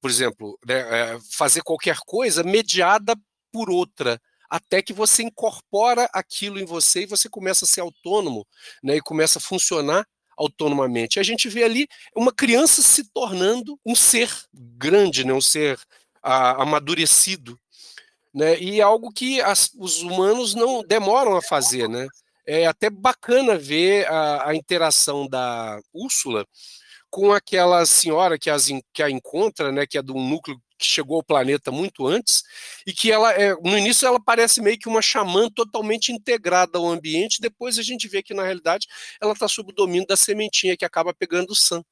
por exemplo, né, é, fazer qualquer coisa mediada por outra, até que você incorpora aquilo em você e você começa a ser autônomo, né, e começa a funcionar autonomamente. A gente vê ali uma criança se tornando um ser grande, né, um ser a, amadurecido, né, e algo que as, os humanos não demoram a fazer, né. É até bacana ver a, a interação da Úrsula com aquela senhora que, as, que a encontra, né, que é de um núcleo que chegou ao planeta muito antes, e que ela é, no início ela parece meio que uma xamã totalmente integrada ao ambiente, depois a gente vê que na realidade ela está sob o domínio da sementinha que acaba pegando o Sam.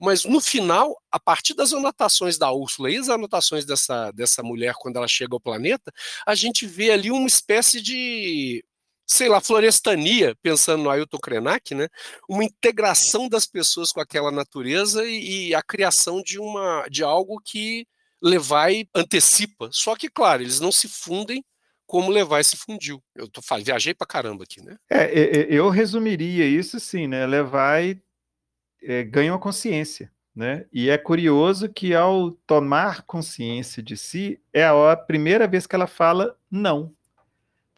Mas no final, a partir das anotações da Úrsula e as anotações dessa, dessa mulher quando ela chega ao planeta, a gente vê ali uma espécie de sei lá, florestania, pensando no Ailton Krenak, né? Uma integração das pessoas com aquela natureza e, e, a criação de uma de algo que Levai antecipa. Só que, claro, eles não se fundem como Levai se fundiu. Eu tô, viajei pra caramba aqui, né? É, eu resumiria isso assim, né? Levai é, ganha uma consciência. Né? E é curioso que ao tomar consciência de si, é a primeira vez que ela fala não.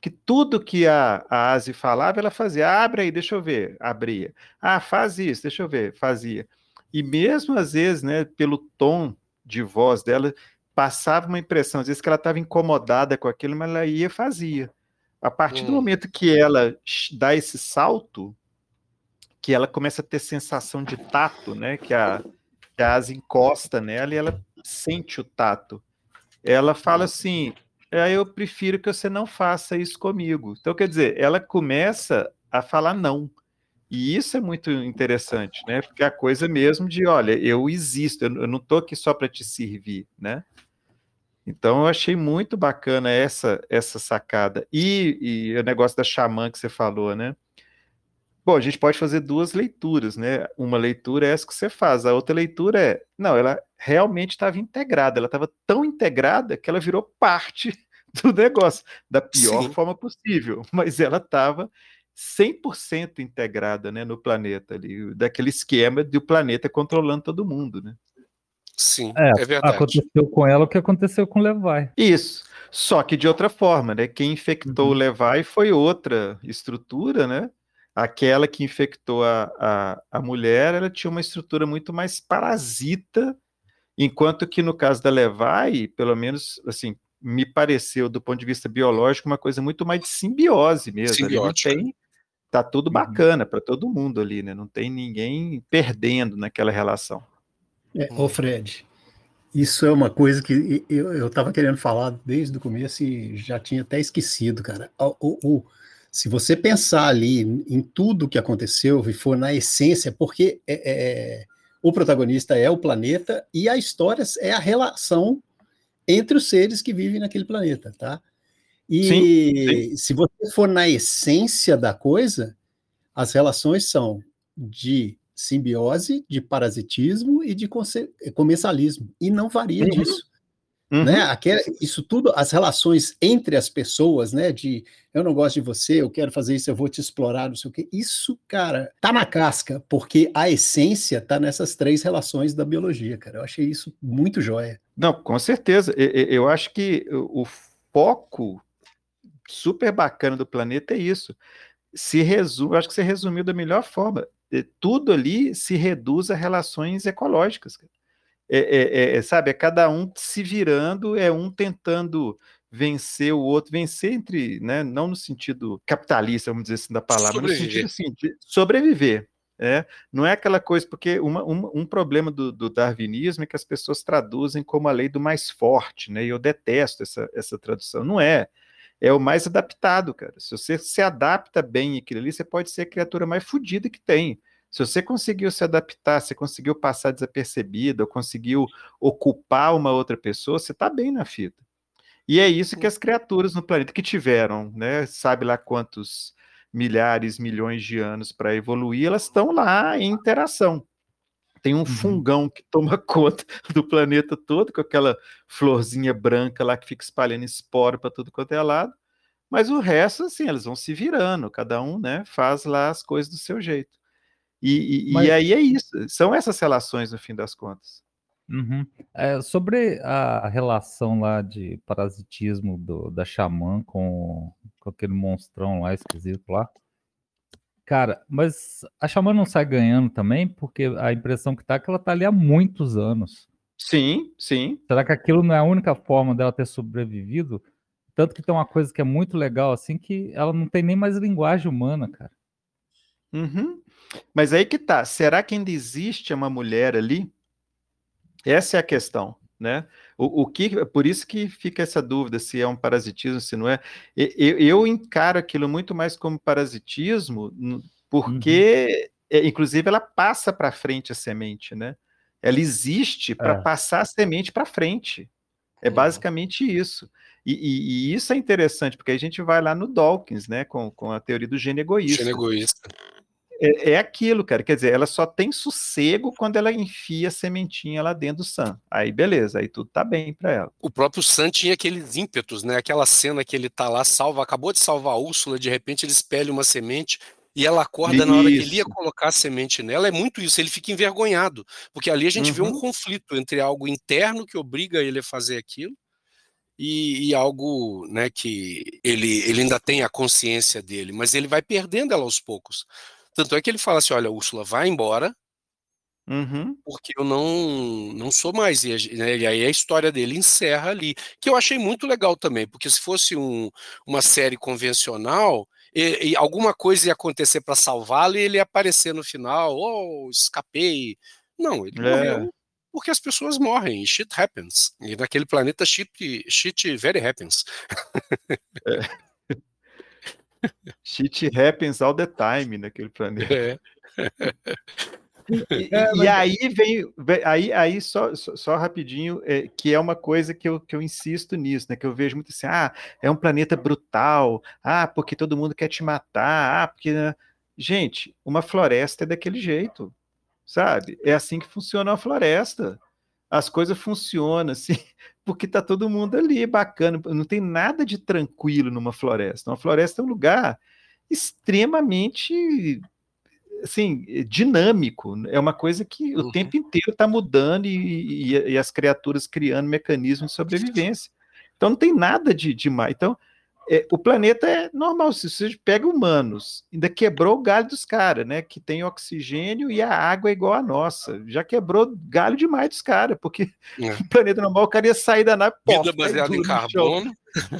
Que tudo que a, a Asi falava, ela fazia. Ah, abre aí, deixa eu ver. Abria. Ah, faz isso, deixa eu ver. Fazia. E mesmo às vezes, né, pelo tom de voz dela, passava uma impressão, às vezes, que ela estava incomodada com aquilo, mas ela ia e fazia. A partir hum. do momento que ela dá esse salto, que ela começa a ter sensação de tato, né? Que a, que a asa encosta nela e ela sente o tato. Ela fala assim: é, eu prefiro que você não faça isso comigo. Então, quer dizer, ela começa a falar não. E isso é muito interessante, né? Porque a coisa mesmo de, olha, eu existo, eu não estou aqui só para te servir, né? Então eu achei muito bacana essa essa sacada. E, e o negócio da xamã que você falou, né? Bom, a gente pode fazer duas leituras, né? Uma leitura é essa que você faz, a outra leitura é, não, ela realmente estava integrada, ela estava tão integrada que ela virou parte do negócio, da pior Sim. forma possível, mas ela estava 100% integrada né, no planeta ali, daquele esquema de o planeta controlando todo mundo, né? Sim, é, é verdade. Aconteceu com ela o que aconteceu com o Levi. Isso. Só que de outra forma, né? Quem infectou uhum. o Levi foi outra estrutura, né? Aquela que infectou a, a, a mulher, ela tinha uma estrutura muito mais parasita, enquanto que no caso da Levi, pelo menos assim, me pareceu do ponto de vista biológico uma coisa muito mais de simbiose mesmo. Simbiótica. Não tem tá tudo uhum. bacana para todo mundo ali, né? Não tem ninguém perdendo naquela relação. É, ô Fred, isso é uma coisa que eu estava querendo falar desde o começo e já tinha até esquecido, cara. O, o, o, se você pensar ali em tudo que aconteceu e for na essência, porque é, é, o protagonista é o planeta e a história é a relação entre os seres que vivem naquele planeta, tá? E sim, sim. se você for na essência da coisa, as relações são de simbiose, de parasitismo e de comensalismo, e não varia uhum. disso. Uhum. Né? Aquela, isso tudo, as relações entre as pessoas, né? De eu não gosto de você, eu quero fazer isso, eu vou te explorar, não sei o quê. Isso, cara, tá na casca, porque a essência tá nessas três relações da biologia, cara. Eu achei isso muito joia. Não, com certeza. Eu, eu acho que o foco super bacana do planeta é isso. Se resume, acho que você resumiu da melhor forma. Tudo ali se reduz a relações ecológicas. É, é, é, é, sabe, é cada um se virando, é um tentando vencer o outro, vencer entre, né, não no sentido capitalista, vamos dizer assim, da palavra, mas no sentido assim, de sobreviver. É, não é aquela coisa, porque uma, uma, um problema do, do, darwinismo é que as pessoas traduzem como a lei do mais forte, né? E eu detesto essa, essa tradução. Não é é o mais adaptado, cara. Se você se adapta bem aquilo ali, você pode ser a criatura mais fodida que tem. Se você conseguiu se adaptar, você conseguiu passar desapercebido, ou conseguiu ocupar uma outra pessoa, você está bem na fita. E é isso que as criaturas no planeta que tiveram, né? Sabe lá quantos milhares, milhões de anos para evoluir, elas estão lá em interação tem um uhum. fungão que toma conta do planeta todo, com aquela florzinha branca lá que fica espalhando esporo para tudo quanto é lado. Mas o resto, assim, eles vão se virando, cada um né, faz lá as coisas do seu jeito. E, e, Mas... e aí é isso, são essas relações no fim das contas. Uhum. É, sobre a relação lá de parasitismo do, da xamã com, com aquele monstrão lá esquisito lá, Cara, mas a Xamã não sai ganhando também, porque a impressão que tá é que ela tá ali há muitos anos. Sim, sim. Será que aquilo não é a única forma dela ter sobrevivido? Tanto que tem uma coisa que é muito legal, assim, que ela não tem nem mais linguagem humana, cara. Uhum. Mas aí que tá. Será que ainda existe uma mulher ali? Essa é a questão. né? O, o que, por isso que fica essa dúvida se é um parasitismo, se não é. Eu, eu encaro aquilo muito mais como parasitismo, porque, uhum. é, inclusive, ela passa para frente a semente, né? Ela existe para é. passar a semente para frente. É basicamente isso. E, e, e, isso é interessante, porque a gente vai lá no Dawkins, né, com, com a teoria do gene egoísta. Gene egoísta. É, é, aquilo, cara. Quer dizer, ela só tem sossego quando ela enfia a sementinha lá dentro do Sam. Aí, beleza, aí tudo tá bem para ela. O próprio Sam tinha aqueles ímpetos, né? Aquela cena que ele tá lá, salva, acabou de salvar a Úrsula, de repente ele espelha uma semente e ela acorda isso. na hora que ele ia colocar a semente nela. É muito isso, ele fica envergonhado, porque ali a gente uhum. vê um uhum. conflito entre algo interno que obriga ele a fazer aquilo e, e, algo né, que ele, ele ainda tem a consciência dele, mas ele vai perdendo ela aos poucos. Tanto é que ele fala assim: olha, Úrsula, vai embora, uhum. porque eu não não sou mais. E, né, e, aí a história dele encerra ali, que eu achei muito legal também, porque se fosse um, uma série convencional, e, e alguma coisa ia acontecer para salvá-lo e ele ia aparecer no final, oh, escapei. Não, ele é. morreu porque as pessoas morrem, shit happens. E naquele planeta shit, shit very happens. É. Shit happens all the time naquele planeta. É. E, é, e, aí vem, aí, aí só, só, só rapidinho, é, que é uma coisa que eu, que eu insisto nisso, né? Que eu vejo muito assim, ah, é um planeta brutal, ah, porque todo mundo quer te matar, ah, porque. Né? Gente, uma floresta é daquele jeito, sabe? É assim que funciona uma floresta. As coisas funcionam assim, porque tá todo mundo ali, bacana. Não tem nada de tranquilo numa floresta. Uma floresta é um lugar extremamente assim, dinâmico. É uma coisa que o uhum. tempo inteiro está mudando e, e, e, as criaturas criando mecanismos de sobrevivência. Então não tem nada de demais. Então, é, o planeta é normal. Se você pega humanos, ainda quebrou o galho dos caras, né? Que tem oxigênio e a água é igual a nossa. Já quebrou galho demais dos caras, porque é. o planeta normal o cara ia sair da nave. Vida baseada em carbono.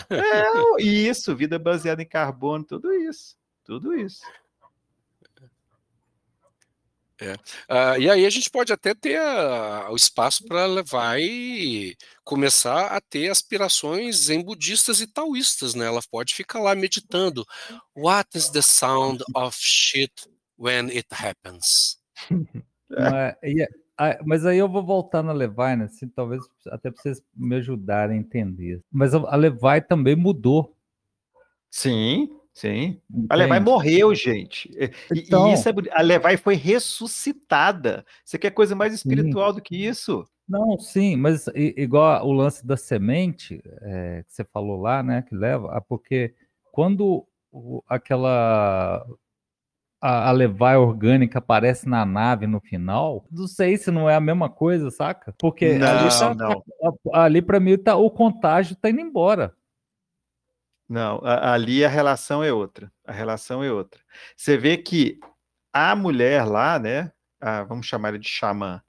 É, isso, vida baseada em carbono, tudo isso. Tudo isso. É. Uh, e aí a gente pode até ter a, o espaço para levar e começar a ter aspirações zen budistas e taoístas, né? Ela pode ficar lá meditando. What is the sound of shit when it happens? Mas, e, mas aí eu vou voltar na Levi, né? Assim, talvez até para vocês me ajudarem a entender. Mas a Levi também mudou. Sim, Sim. Entende? A Levi morreu, gente. Então, e isso é, a Levi foi ressuscitada. Você quer coisa mais espiritual sim. do que isso? Não, sim, mas igual o lance da semente é, que você falou lá, né? Que leva, porque quando aquela a, a Levi orgânica aparece na nave no final, não sei se não é a mesma coisa, saca? Porque não, ali, tá, ali para mim tá, o contágio tá indo embora. Não, ali a relação é outra. A relação é outra. Você vê que a mulher lá, né? A, vamos chamar ela de xamã.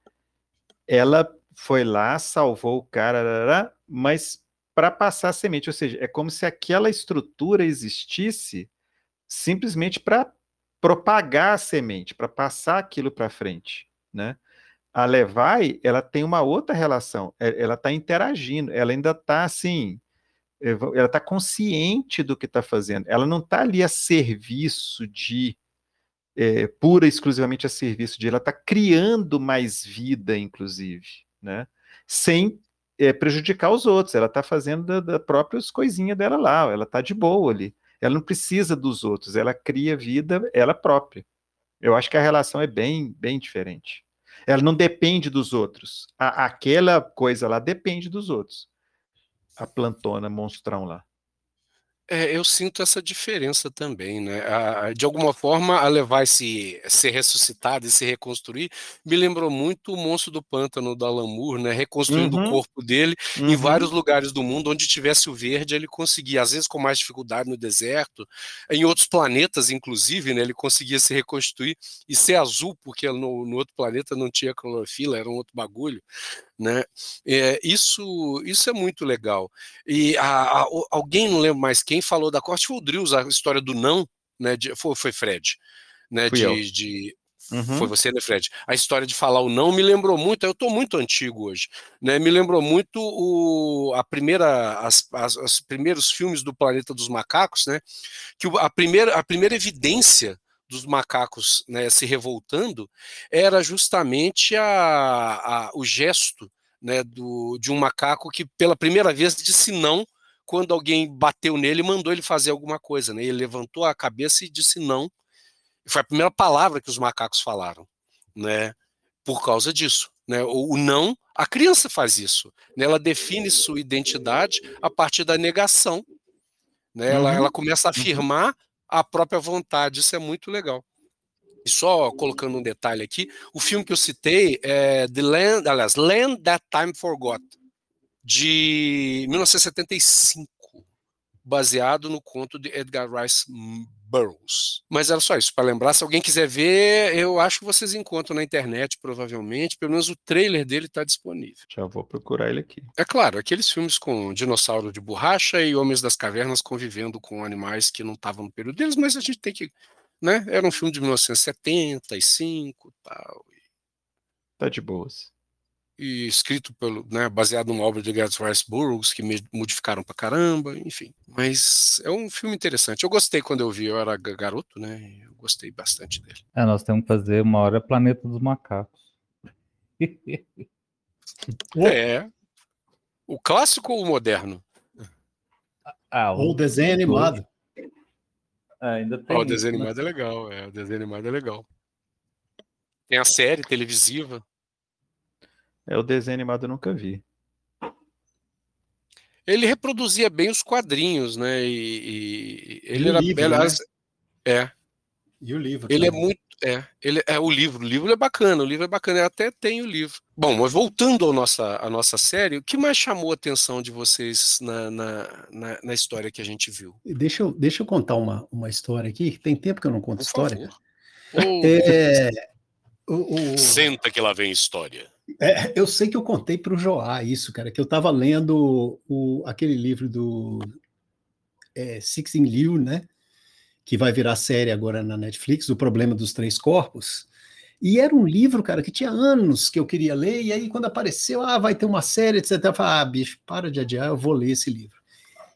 Ela foi lá, salvou o cara, mas para passar a semente, ou seja, é como se aquela estrutura existisse simplesmente para propagar a semente, para passar aquilo para frente, né? A Levi, ela tem uma outra relação, é, ela está interagindo, ela ainda está assim, ela está consciente do que está fazendo. Ela não está ali a serviço de é, pura exclusivamente a serviço de. Ela está criando mais vida, inclusive, né? Sem é, prejudicar os outros. Ela está fazendo da, da próprias coisinhas dela lá. Ela está de boa ali. Ela não precisa dos outros. Ela cria vida ela própria. Eu acho que a relação é bem, bem diferente. Ela não depende dos outros. A, aquela coisa lá depende dos outros a plantona monstrão lá. É, eu sinto essa diferença também, né? A, de alguma forma, a levar esse ser ressuscitado e se reconstruir me lembrou muito o monstro do pântano da Lamour, né? Reconstruindo uhum. o corpo dele uhum. em vários lugares do mundo onde tivesse o verde, ele conseguia, às vezes com mais dificuldade no deserto, em outros planetas, inclusive, né? Ele conseguia se reconstruir e ser azul, porque no, no outro planeta não tinha clorofila, era um outro bagulho né? É, isso, isso é muito legal. E a, a, alguém não lembro mais quem falou da corte foi o Drills, a história do não, né? De, foi, foi Fred, né? De, de, Uhum. Foi você, né, Fred? A história de falar o não me lembrou muito, eu estou muito antigo hoje, né? Me lembrou muito o, a primeira, as, as, os primeiros filmes do Planeta dos Macacos, né? Que a primeira, a primeira evidência dos macacos né, se revoltando era justamente a, a, o gesto né, do, de um macaco que pela primeira vez disse não quando alguém bateu nele e mandou ele fazer alguma coisa. Né? Ele levantou a cabeça e disse não. Foi a primeira palavra que os macacos falaram, né? Por causa disso, né? O, o não, a criança faz isso. Né? Ela define sua identidade a partir da negação. Né? Ela, ela uhum. começa a uhum. afirmar a própria vontade. Isso é muito legal. E só colocando um detalhe aqui, o filme que eu citei é The Land, aliás, Land That Time Forgot, de 1975, baseado no conto de Edgar Rice Burroughs. Mas era só isso, para lembrar, se alguém quiser ver, eu acho que vocês encontram na internet, provavelmente, pelo menos o trailer dele está disponível. Já vou procurar ele aqui. É claro, aqueles filmes com dinossauro de borracha e homens das cavernas convivendo com animais que não estavam no período deles, mas a gente tem que, né, era um filme de 1975 tal. Tá de boas e escrito pelo, né, baseado numa obra de Gareth Rice Burroughs, que modificaram pra caramba, enfim. Mas é um filme interessante. Eu gostei quando eu vi, eu era garoto, né? Eu gostei bastante dele. É, nós temos que fazer uma hora Planeta dos Macacos. é. O clássico ou o moderno? Ah, o... Ou o desenho animado. Ah, ainda tem. Oh, o desenho isso, né? animado é legal, é. O desenho animado é legal. Tem a série televisiva. É o desenho animado eu nunca vi. Ele reproduzia bem os quadrinhos, né? E, e ele e era, livro, né? é. E o livro. Ele é também. é muito, é, ele é o livro. O livro é bacana. O livro é bacana. Eu até tenho o livro. Bom, mas voltando à nossa, à nossa série, o que mais chamou a atenção de vocês na, na, na, na história que a gente viu? Deixa eu, deixa eu contar uma, uma história aqui. Tem tempo que eu não conto Por história. Oh, é, o, o... Senta que lá vem história. É, eu sei que eu contei para o Joá isso, cara, que eu estava lendo o, aquele livro do é, Sixin Liu, né? Que vai virar série agora na Netflix, O Problema dos Três Corpos. E era um livro, cara, que tinha anos que eu queria ler, e aí quando apareceu, ah, vai ter uma série, etc. Eu falei, ah, bicho, para de adiar, eu vou ler esse livro.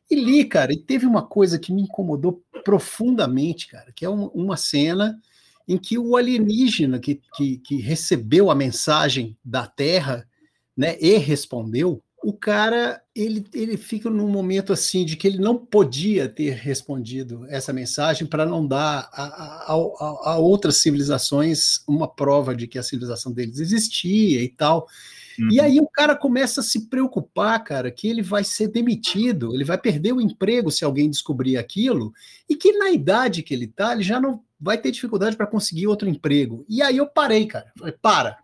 E li, cara, e teve uma coisa que me incomodou profundamente, cara, que é uma, uma cena em que o alienígena que, que, que recebeu a mensagem da Terra né, e respondeu, o cara ele, ele fica num momento assim de que ele não podia ter respondido essa mensagem para não dar a, a, a, a, outras civilizações uma prova de que a civilização deles existia e tal. Uhum. E aí o cara começa a se preocupar, cara, que ele vai ser demitido, ele vai perder o emprego se alguém descobrir aquilo, e que na idade que ele tá, ele já não vai ter dificuldade para conseguir outro emprego. E aí eu parei, cara. Falei, para.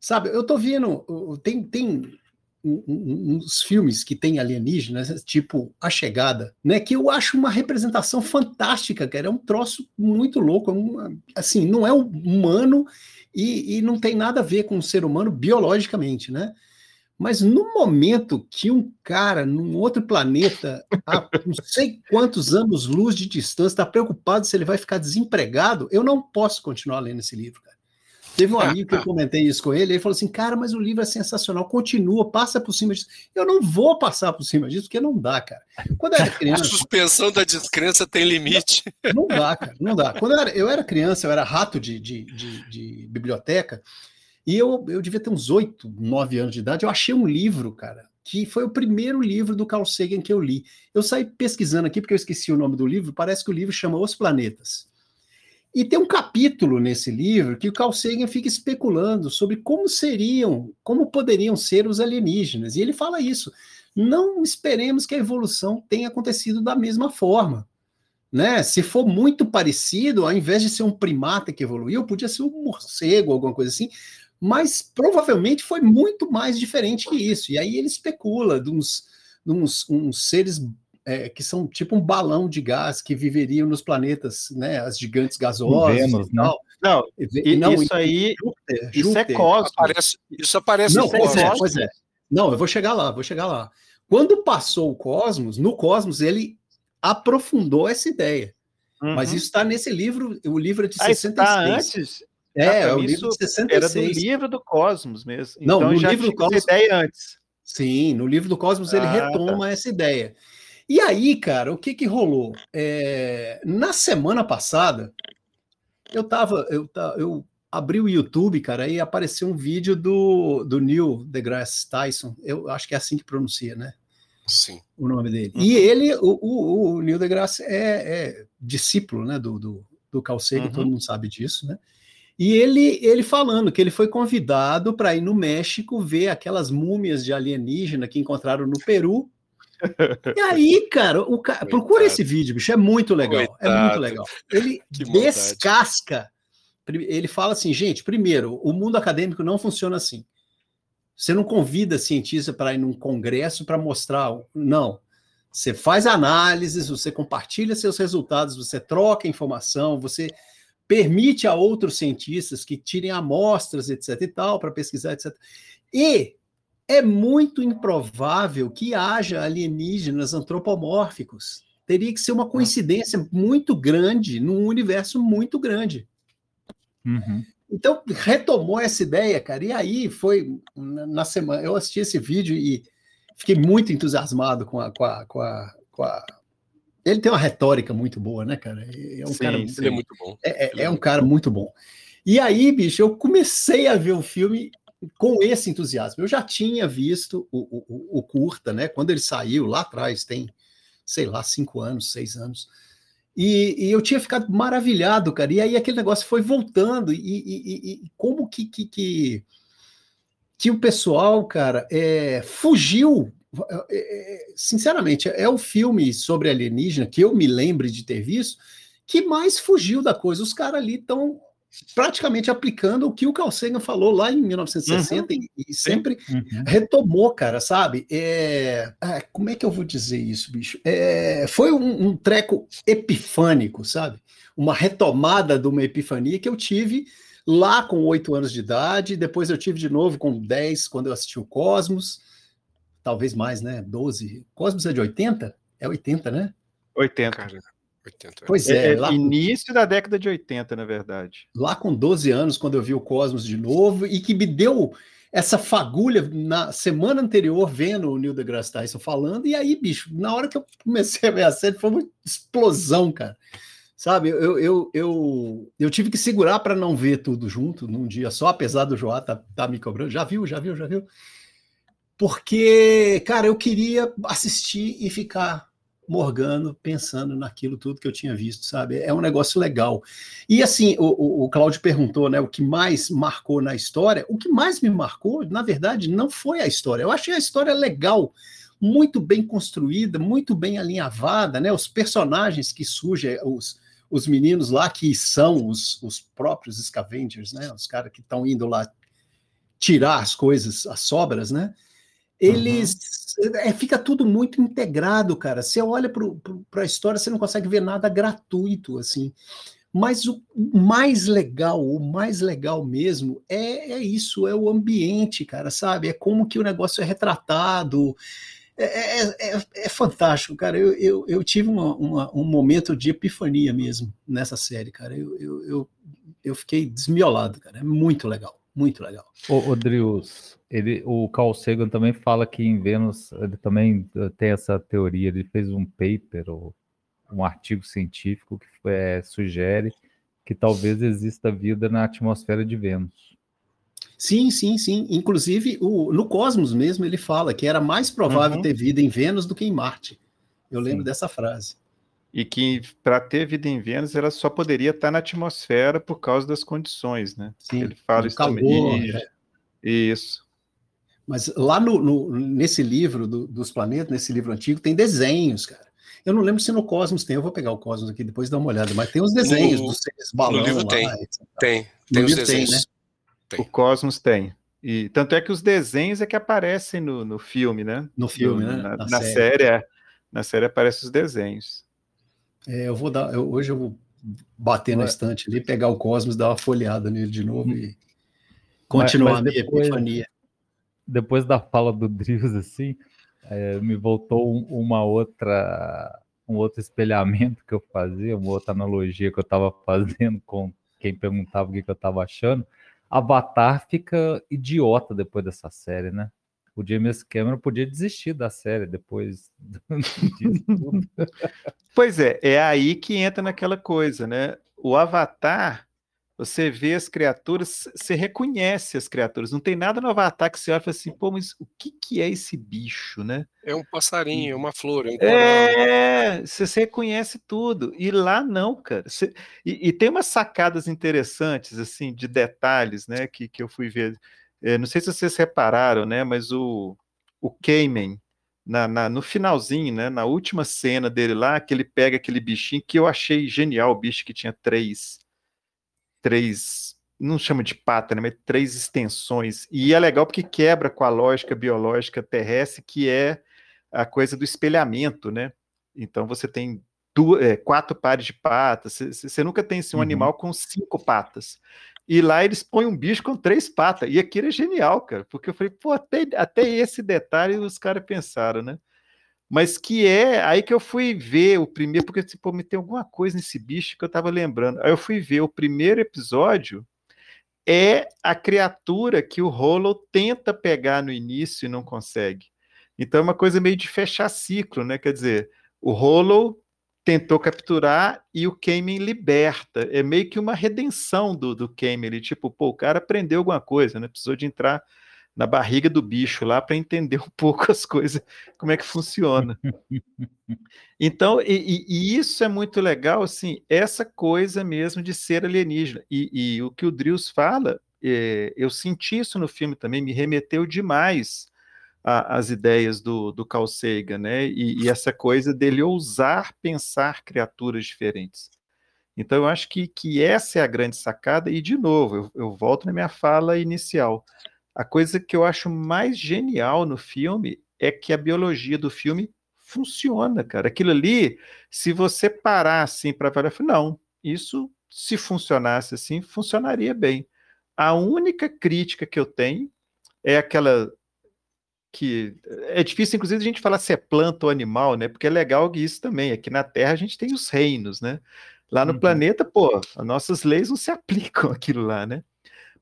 Sabe, eu tô vendo, tem, tem uns filmes que tem alienígenas, tipo A Chegada, né? Que eu acho uma representação fantástica, cara. É um troço muito louco. É uma, assim, não é humano e, e não tem nada a ver com o ser humano biologicamente, né? Mas no momento que um cara num outro planeta, a não sei quantos anos luz de distância, está preocupado se ele vai ficar desempregado, eu não posso continuar lendo esse livro, cara. Teve um amigo que eu comentei isso com ele, ele falou assim: cara, mas o livro é sensacional, continua, passa por cima disso. Eu não vou passar por cima disso, porque não dá, cara. Quando eu era criança. A suspensão da descrença tem limite. Não, não dá, cara, não dá. Quando eu era, eu era criança, eu era rato de, de, de, de biblioteca, e eu, eu devia ter uns oito, nove anos de idade. Eu achei um livro, cara, que foi o primeiro livro do Carl Sagan que eu li. Eu saí pesquisando aqui porque eu esqueci o nome do livro. Parece que o livro chama Os Planetas. E tem um capítulo nesse livro que o Carl Sagan fica especulando sobre como seriam, como poderiam ser os alienígenas. E ele fala isso. Não esperemos que a evolução tenha acontecido da mesma forma. Né? Se for muito parecido, ao invés de ser um primata que evoluiu, podia ser um morcego, alguma coisa assim mas provavelmente foi muito mais diferente que isso. E aí ele especula de uns, de uns, uns seres é, que são tipo um balão de gás que viveriam nos planetas, né, as gigantes gasosas Vênus, e né? tal. Não, e, não, isso aí, Júpiter, isso é Júpiter, é cosmos. Aparece, isso aparece não, pois é, pois é. Não, eu vou chegar lá, vou chegar lá. Quando passou o cosmos, no cosmos ele aprofundou essa ideia. Uhum. Mas isso está nesse livro, o livro é de ah, 66. Está antes? É, ah, é o livro de 66. Era do livro do Cosmos mesmo. Não, então, no livro do Cosmos. ideia antes. Sim, no livro do Cosmos ah, ele retoma tá. essa ideia. E aí, cara, o que que rolou? É, na semana passada, eu tava, eu, eu abri o YouTube, cara, e apareceu um vídeo do, do Neil deGrasse Tyson. Eu acho que é assim que pronuncia, né? Sim. O nome dele. Uhum. E ele, o, o, o Neil deGrasse é, é discípulo, né, do, do, do Carl Sagan, uhum. todo mundo sabe disso, né? E ele, ele falando que ele foi convidado para ir no México ver aquelas múmias de alienígena que encontraram no Peru. E aí, cara, o ca... procura esse vídeo, bicho, é muito legal. Coitado. É muito legal. Ele descasca. Ele fala assim, gente, primeiro, o mundo acadêmico não funciona assim. Você não convida cientista para ir num congresso para mostrar. Não. Você faz análises, você compartilha seus resultados, você troca informação, você permite a outros cientistas que tirem amostras, etc. e tal, para pesquisar, etc. E é muito improvável que haja alienígenas antropomórficos. Teria que ser uma coincidência muito grande num universo muito grande. Uhum. Então, retomou essa ideia, cara, e aí foi na semana. Eu assisti esse vídeo e fiquei muito entusiasmado com a, com a, com a, com a ele tem uma retórica muito boa, né, cara? É um sim, cara ele é muito bom. É, é, é um cara muito bom. E aí, bicho, eu comecei a ver o filme com esse entusiasmo. Eu já tinha visto o, o, o curta, né? Quando ele saiu lá atrás, tem, sei lá, cinco anos, seis anos. E, e, eu tinha ficado maravilhado, cara. E aí aquele negócio foi voltando. E, e, e como que, que, que, que, o pessoal, cara, é, fugiu é, é, sinceramente, é o filme sobre alienígena que eu me lembre de ter visto que mais fugiu da coisa. Os caras ali estão praticamente aplicando o que o Carl Sagan falou lá em 1960 uhum. e, e, sempre uhum. retomou, cara, sabe? É... Ah, como é que eu vou dizer isso, bicho? É... Foi um, um, treco epifânico, sabe? Uma retomada de uma epifania que eu tive lá com oito anos de idade, depois eu tive de novo com 10 quando eu assisti o Cosmos talvez mais, né? 12. Cosmos é de 80? É 80, né? 80. Cara, 80. Pois é. é, é início da década de 80, na verdade. Lá com 12 anos, quando eu vi o Cosmos de novo, e que me deu essa fagulha na semana anterior, vendo o Neil deGrasse Tyson falando, e aí, bicho, na hora que eu comecei a ver a série, foi uma explosão, cara. Sabe, eu, eu, eu, eu tive que segurar para não ver tudo junto num dia só, apesar do Joá tá, tá me cobrando. Já viu, já viu, já viu porque, cara, eu queria assistir e ficar morgando, pensando naquilo tudo que eu tinha visto, sabe? É um negócio legal. E assim, o, o, o Cláudio perguntou, né, o que mais marcou na história? O que mais me marcou, na verdade, não foi a história. Eu achei a história legal, muito bem construída, muito bem alinhavada, né? Os personagens que surgem, os, os meninos lá que são os, os próprios Scavengers, né? Os caras que estão indo lá tirar as coisas, as sobras, né? Eles é, fica tudo muito integrado, cara. Você olha para a história, você não consegue ver nada gratuito assim. Mas o mais legal, o mais legal mesmo é, é isso, é o ambiente, cara, sabe? É como que o negócio é retratado. É, é, é, é fantástico, cara. Eu, eu, eu tive uma, uma, um momento de epifania mesmo nessa série, cara. Eu, eu, eu, eu fiquei desmiolado, cara. É muito legal, muito legal. Ô, ô Drius, ele, o Carl Sagan também fala que em Vênus, ele também eh, tem essa teoria, ele fez um paper, ou um artigo científico que é, sugere que talvez exista vida na atmosfera de Vênus. Sim, sim, sim. Inclusive, o, no Cosmos mesmo, ele fala que era mais provável uhum. ter vida em Vênus do que em Marte. Eu lembro sim. dessa frase. E que para ter vida em Vênus, ela só poderia estar na atmosfera por causa das condições, né? Sim, ele fala isso calor, também. É. Isso. Mas lá no, no nesse livro do, dos planetas, nesse livro antigo, tem desenhos, cara. Eu não lembro se no Cosmos tem, eu vou pegar o Cosmos aqui depois dar uma olhada, mas tem os desenhos no, dos seres balão no livro lá, tem, tem, tem os desenhos. Tem, né? tem. O Cosmos tem. E tanto é que os desenhos é que aparecem no, no filme, né? No filme, no, né? Na, na, na série. série é, na série aparecem os desenhos. É, eu vou dar, eu, hoje eu vou bater na estante ali, pegar o Cosmos, dar uma folheada nele de novo e continuar mas, mas depois, a minha epifania depois da fala do Drius, assim, é, me voltou uma outra um outro espelhamento que eu fazia, uma outra analogia que eu estava fazendo com quem perguntava o que, que eu estava achando. Avatar fica idiota depois dessa série, né? O James Cameron podia desistir da série depois disso tudo. Pois é, é aí que entra naquela coisa, né? O Avatar você vê as criaturas, você reconhece as criaturas. Não tem nada no Avatar que você olha e fala assim, pô, mas o que, que é esse bicho, né? É um passarinho, é uma flor, é um. É, você, você reconhece tudo. E lá não, cara. Você, e, e, tem umas sacadas interessantes, assim, de detalhes, né, que, que eu fui ver. É, não sei se vocês repararam, né, mas o, o Cayman, na, na, no finalzinho, né, na última cena dele lá, que ele pega aquele bichinho que eu achei genial, o bicho que tinha três três, não chama de pata, né, mas três extensões. E é legal porque quebra com a lógica biológica terrestre, que é a coisa do espelhamento, né? Então você tem duas, é, quatro pares de patas, você nunca tem assim, um uhum. animal com cinco patas. E lá eles põem um bicho com três patas. E aquilo é genial, cara, porque eu falei, pô, até, até esse detalhe os caras pensaram, né? Mas que é aí que eu fui ver o primeiro, porque tipo, me tem alguma coisa nesse bicho que eu estava lembrando. Aí eu fui ver o primeiro episódio é a criatura que o Hollow tenta pegar no início e não consegue. Então é uma coisa meio de fechar ciclo, né? Quer dizer, o Hollow tentou capturar e o Cayman liberta. É meio que uma redenção do, do Cayman. Ele, tipo, pô, o cara aprendeu alguma coisa, né? Precisou de entrar na barriga do bicho lá para entender um pouco as coisas, como é que funciona. Então, e, e, isso é muito legal, assim, essa coisa mesmo de ser alienígena. E, e o que o Drills fala, é, eu senti isso no filme também, me remeteu demais às ideias do, do Carl Sagan, né? E, e, essa coisa dele ousar pensar criaturas diferentes. Então, eu acho que, que essa é a grande sacada, e de novo, eu, eu volto na minha fala inicial a coisa que eu acho mais genial no filme é que a biologia do filme funciona, cara. Aquilo ali, se você parar assim para ver, não, isso se funcionasse assim, funcionaria bem. A única crítica que eu tenho é aquela que é difícil, inclusive, a gente falar se é planta ou animal, né? Porque é legal isso também. Aqui na Terra a gente tem os reinos, né? Lá no uhum. planeta, pô, as nossas leis não se aplicam aquilo lá, né?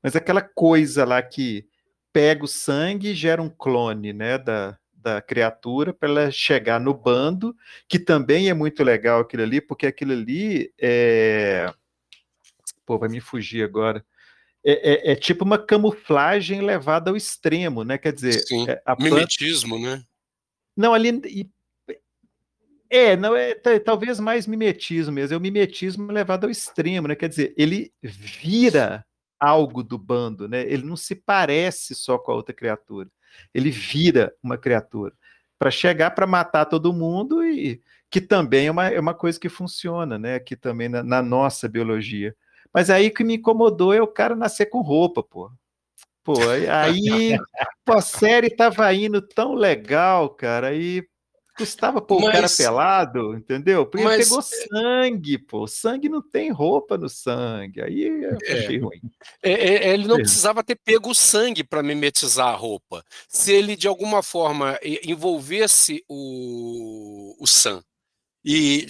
Mas aquela coisa lá que pega o sangue e gera um clone né, da, da criatura para ela chegar no bando, que também é muito legal aquilo ali, porque aquilo ali é. Pô, vai me fugir agora. É, é, é tipo uma camuflagem levada ao extremo, né? Quer dizer, Sim. É, a mimetismo, planta... né? Não, ali. É, não é talvez mais mimetismo mesmo, é o mimetismo levado ao extremo, né? Quer dizer, ele vira algo do bando, né? Ele não se parece só com a outra criatura. Ele vira uma criatura para chegar para matar todo mundo e que também é uma, é uma coisa que funciona, né? Aqui também na, na nossa biologia. Mas aí que me incomodou é o cara nascer com roupa, pô. Pô, aí pô, a série tava indo tão legal, cara, aí Custava pôr mas, o cara pelado, entendeu? Porque mas, pegou sangue, pô. Sangue não tem roupa no sangue. Aí eu é. achei é, ruim. É, é, ele não é. precisava ter pego o sangue para mimetizar a roupa. Se ele, de alguma forma, envolvesse o, o Sam e,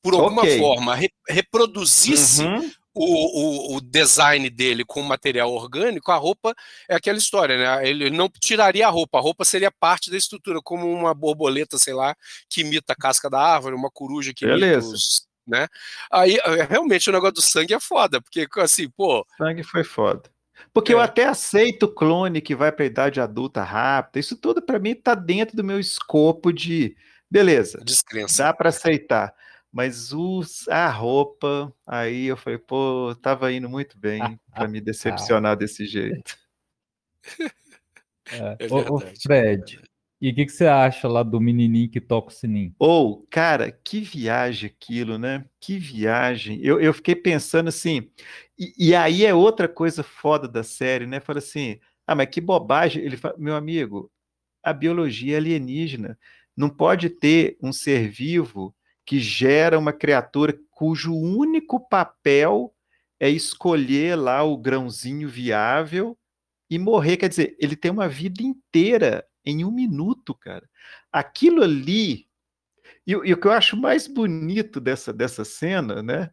por alguma okay. forma, re, reproduzisse uhum o, o, o, design dele com material orgânico, a roupa é aquela história, né? Ele não tiraria a roupa, a roupa seria parte da estrutura, como uma borboleta, sei lá, que imita a casca da árvore, uma coruja que Beleza. imita os, né? Aí, eh, realmente, o negócio do sangue é foda, porque, assim, pô... Sangue foi foda. Porque é. eu até aceito o clone que vai para a idade adulta rápida, isso tudo para mim tá dentro do meu escopo de... Beleza, Descrença. dá para aceitar. Mas os, a roupa, aí eu falei, pô, tava indo muito bem para me decepcionar desse jeito. É. É ô, Fred, e o que, que, você acha lá do menininho que toca o sininho? Ou, oh, cara, que viagem aquilo, né? Que viagem. Eu, eu fiquei pensando assim, e, e, aí é outra coisa foda da série, né? Fala assim, ah, mas que bobagem. Ele fala, meu amigo, a biologia é alienígena. Não pode ter um ser vivo que gera uma criatura cujo único papel é escolher lá o grãozinho viável e morrer. Quer dizer, ele tem uma vida inteira em um minuto, cara. Aquilo ali E, e, o que eu acho mais bonito dessa, dessa cena, né,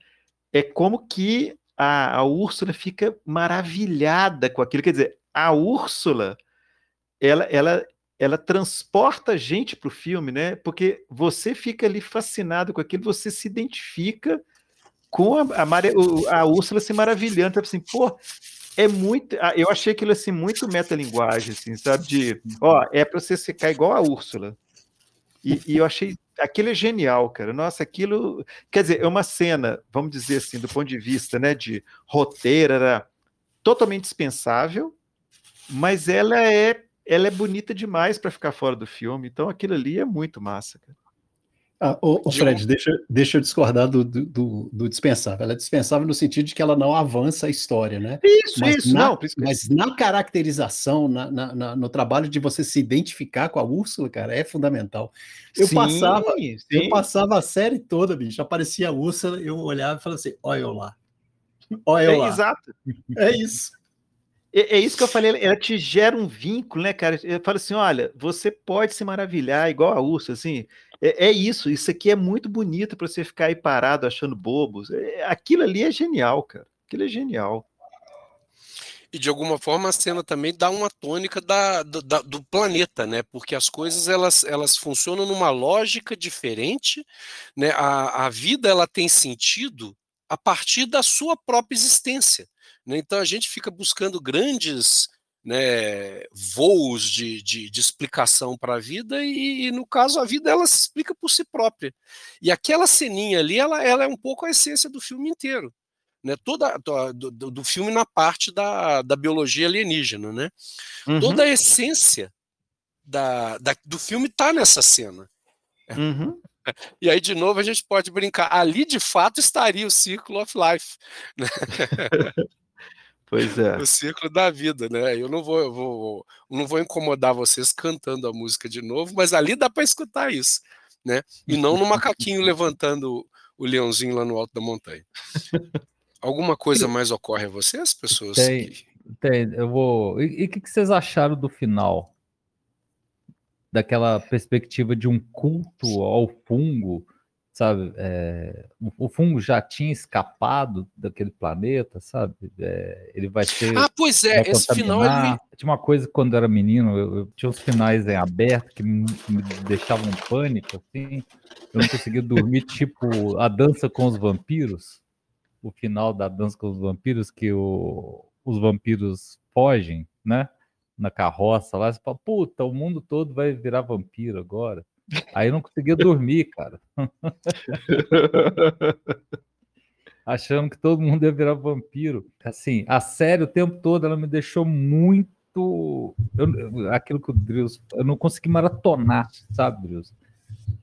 é como que a, a Úrsula fica maravilhada com aquilo. Quer dizer, a Úrsula, ela, ela, ela transporta a gente para o filme, né? Porque você fica ali fascinado com aquilo, você se identifica com a, a, a Úrsula se maravilhando, assim, pô, é muito. Ah, eu achei aquilo assim muito metalinguagem, assim, sabe? De, ó, é para você ficar igual a Úrsula. E, e, eu achei aquilo é genial, cara. Nossa, aquilo, quer dizer, é uma cena, vamos dizer assim, do ponto de vista, né, de roteiro, era totalmente dispensável, mas ela é ela é bonita demais para ficar fora do filme. Então aquilo ali é muito massa, cara. Ah, ô, ô Fred, deixa, deixa eu discordar do, do, do, dispensável. Ela é dispensável no sentido de que ela não avança a história, né? Isso, mas isso, na, não. Mas na caracterização, na, na, no trabalho de você se identificar com a Úrsula, cara, é fundamental. Eu, sim, passava, sim. eu passava a série toda, bicho, aparecia a Úrsula, eu olhava e falava assim, olha eu lá. Olha eu é, lá. Exato. É isso. É, é, isso que eu falei, ela te gera um vínculo, né, cara? Eu falo assim: olha, você pode se maravilhar igual a urso, assim. É, é isso, isso aqui é muito bonito para você ficar aí parado achando bobos. É, aquilo ali é genial, cara. Aquilo é genial. E de alguma forma a cena também dá uma tônica da, da, do planeta, né? Porque as coisas elas, elas funcionam numa lógica diferente, né? A, a vida ela tem sentido a partir da sua própria existência. Né? Então a gente fica buscando grandes né, voos de, de, de explicação para a vida e, e, no caso a vida ela se explica por si própria e aquela ceninha ali ela, ela é um pouco a essência do filme inteiro né toda do, do filme na parte da, da biologia alienígena né uhum. toda a essência da, da do filme está nessa cena uhum. E aí, de novo, a gente pode brincar. Ali, de fato, estaria o Círculo of Life. Pois é. O ciclo da vida, né? Eu não vou, eu vou, não vou incomodar vocês cantando a música de novo, mas ali dá para escutar isso, né? E não no macaquinho levantando o leãozinho lá no alto da montanha. Alguma coisa mais ocorre a vocês, pessoas? Tem, tem. Eu vou. E o que, que vocês acharam do final? Daquela perspectiva de um culto ao fungo sabe? É, o, fungo já tinha escapado daquele planeta, sabe? É, ele vai ser. Ah, pois é, esse final. Ele... Tinha uma coisa quando eu era menino, eu, eu tinha os finais em aberto que me, me deixavam um pânico, assim. Eu não conseguia dormir, tipo a dança com os vampiros. O final da dança com os vampiros, que o, os vampiros fogem, né? Na carroça lá, você fala, puta, o mundo todo vai virar vampiro agora. Aí eu não conseguia dormir, cara. Achando que todo mundo ia virar vampiro. Assim, a série o tempo todo ela me deixou muito. Eu, aquilo que o Drius. Eu não consegui maratonar, sabe, Drius?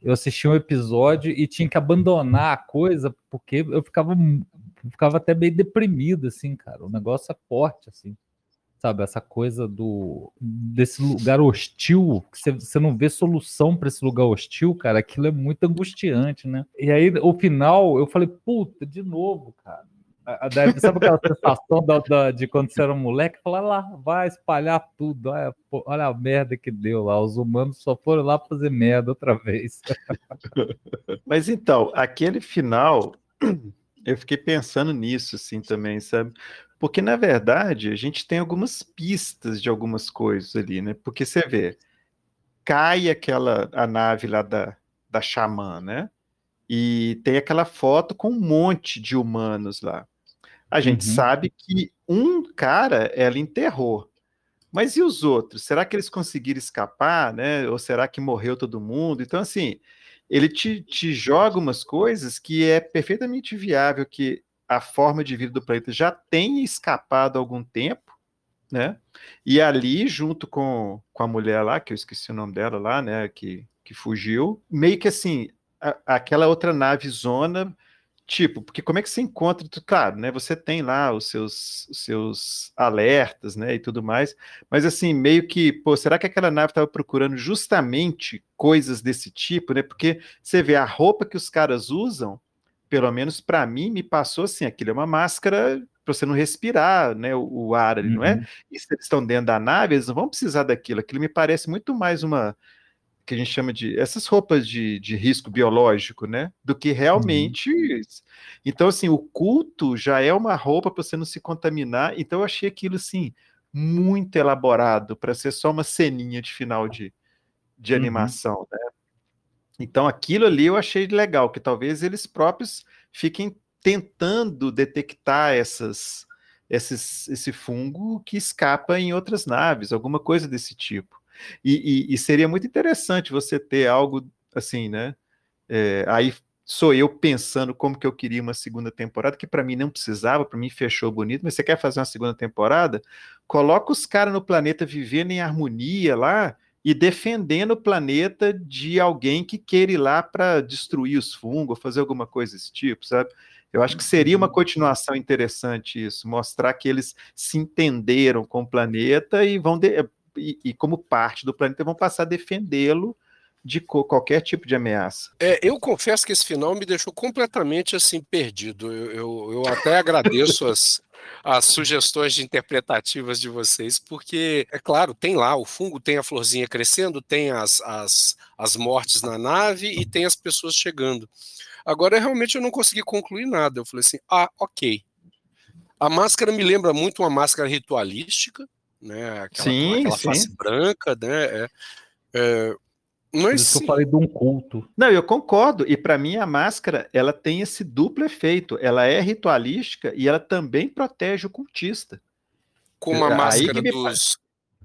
Eu assisti um episódio e tinha que abandonar a coisa porque eu ficava, eu ficava até meio deprimido, assim, cara. O negócio é forte, assim sabe? Essa coisa do desse lugar hostil, que você não vê solução para esse lugar hostil, cara, aquilo é muito angustiante, né? E aí, o final, eu falei, puta, de novo, cara. Sabe aquela sensação da, da, de quando você era um moleque? Falar lá, vai espalhar tudo. Olha, pô, olha a merda que deu lá. Os humanos só foram lá fazer merda outra vez. Mas então, aquele final, eu fiquei pensando nisso, assim, também, sabe? Porque, na verdade, a gente tem algumas pistas de algumas coisas ali, né? Porque você vê, cai aquela a nave lá da, da xamã, né? E tem aquela foto com um monte de humanos lá. A gente uhum. sabe que um cara ela enterrou. Mas e os outros? Será que eles conseguiram escapar, né? Ou será que morreu todo mundo? Então, assim, ele te, te joga umas coisas que é perfeitamente viável que a forma de vida do planeta já tenha escapado há algum tempo, né? E ali, junto com, com a mulher lá, que eu esqueci o nome dela lá, né? Que, que fugiu, meio que assim, a, aquela outra nave zona, tipo, porque como é que você encontra? Claro, né? Você tem lá os seus, os seus alertas, né? E tudo mais, mas assim, meio que, pô, será que aquela nave estava procurando justamente coisas desse tipo, né? Porque você vê a roupa que os caras usam pelo menos para mim, me passou assim: aquilo é uma máscara para você não respirar né, o, o ar ali, uhum. não é? Uhum. E se eles estão dentro da nave, eles não vão precisar daquilo. Aquilo me parece muito mais uma. que a gente chama de essas roupas de, de risco biológico, né? Do que realmente. Uhum. Então, assim, o culto já é uma roupa para você não se contaminar. Então, eu achei aquilo assim muito elaborado para ser só uma ceninha de final de, de uhum. animação, né? Então, aquilo ali eu achei legal, que talvez eles próprios fiquem tentando detectar essas, esses, esse fungo que escapa em outras naves, alguma coisa desse tipo. E, e, e seria muito interessante você ter algo assim, né? É, aí sou eu pensando como que eu queria uma segunda temporada, que para mim não precisava, para mim fechou bonito, mas você quer fazer uma segunda temporada? Coloca os caras no planeta vivendo em harmonia lá e defendendo o planeta de alguém que queira ir lá para destruir os fungos, fazer alguma coisa desse tipo, sabe? Eu acho que seria uma uhum. continuação interessante isso, mostrar que eles se entenderam com o planeta e vão de, e, e, como parte do planeta vão passar a defendê-lo de qualquer tipo de ameaça. É, eu confesso que esse final me deixou completamente assim perdido. Eu, eu, eu até agradeço as, as sugestões de interpretativas de vocês, porque, é claro, tem lá o fungo, tem a florzinha crescendo, tem as, as, as mortes na nave e tem as pessoas chegando. Agora, realmente, eu não consegui concluir nada. Eu falei assim: ah, ok. A máscara me lembra muito uma máscara ritualística, né? Aquela, sim, aquela sim. face branca, né? É, é, mas eu falei de um culto. Não, eu concordo. E para mim a máscara ela tem esse duplo efeito. Ela é ritualística e ela também protege o cultista. Como a máscara dos,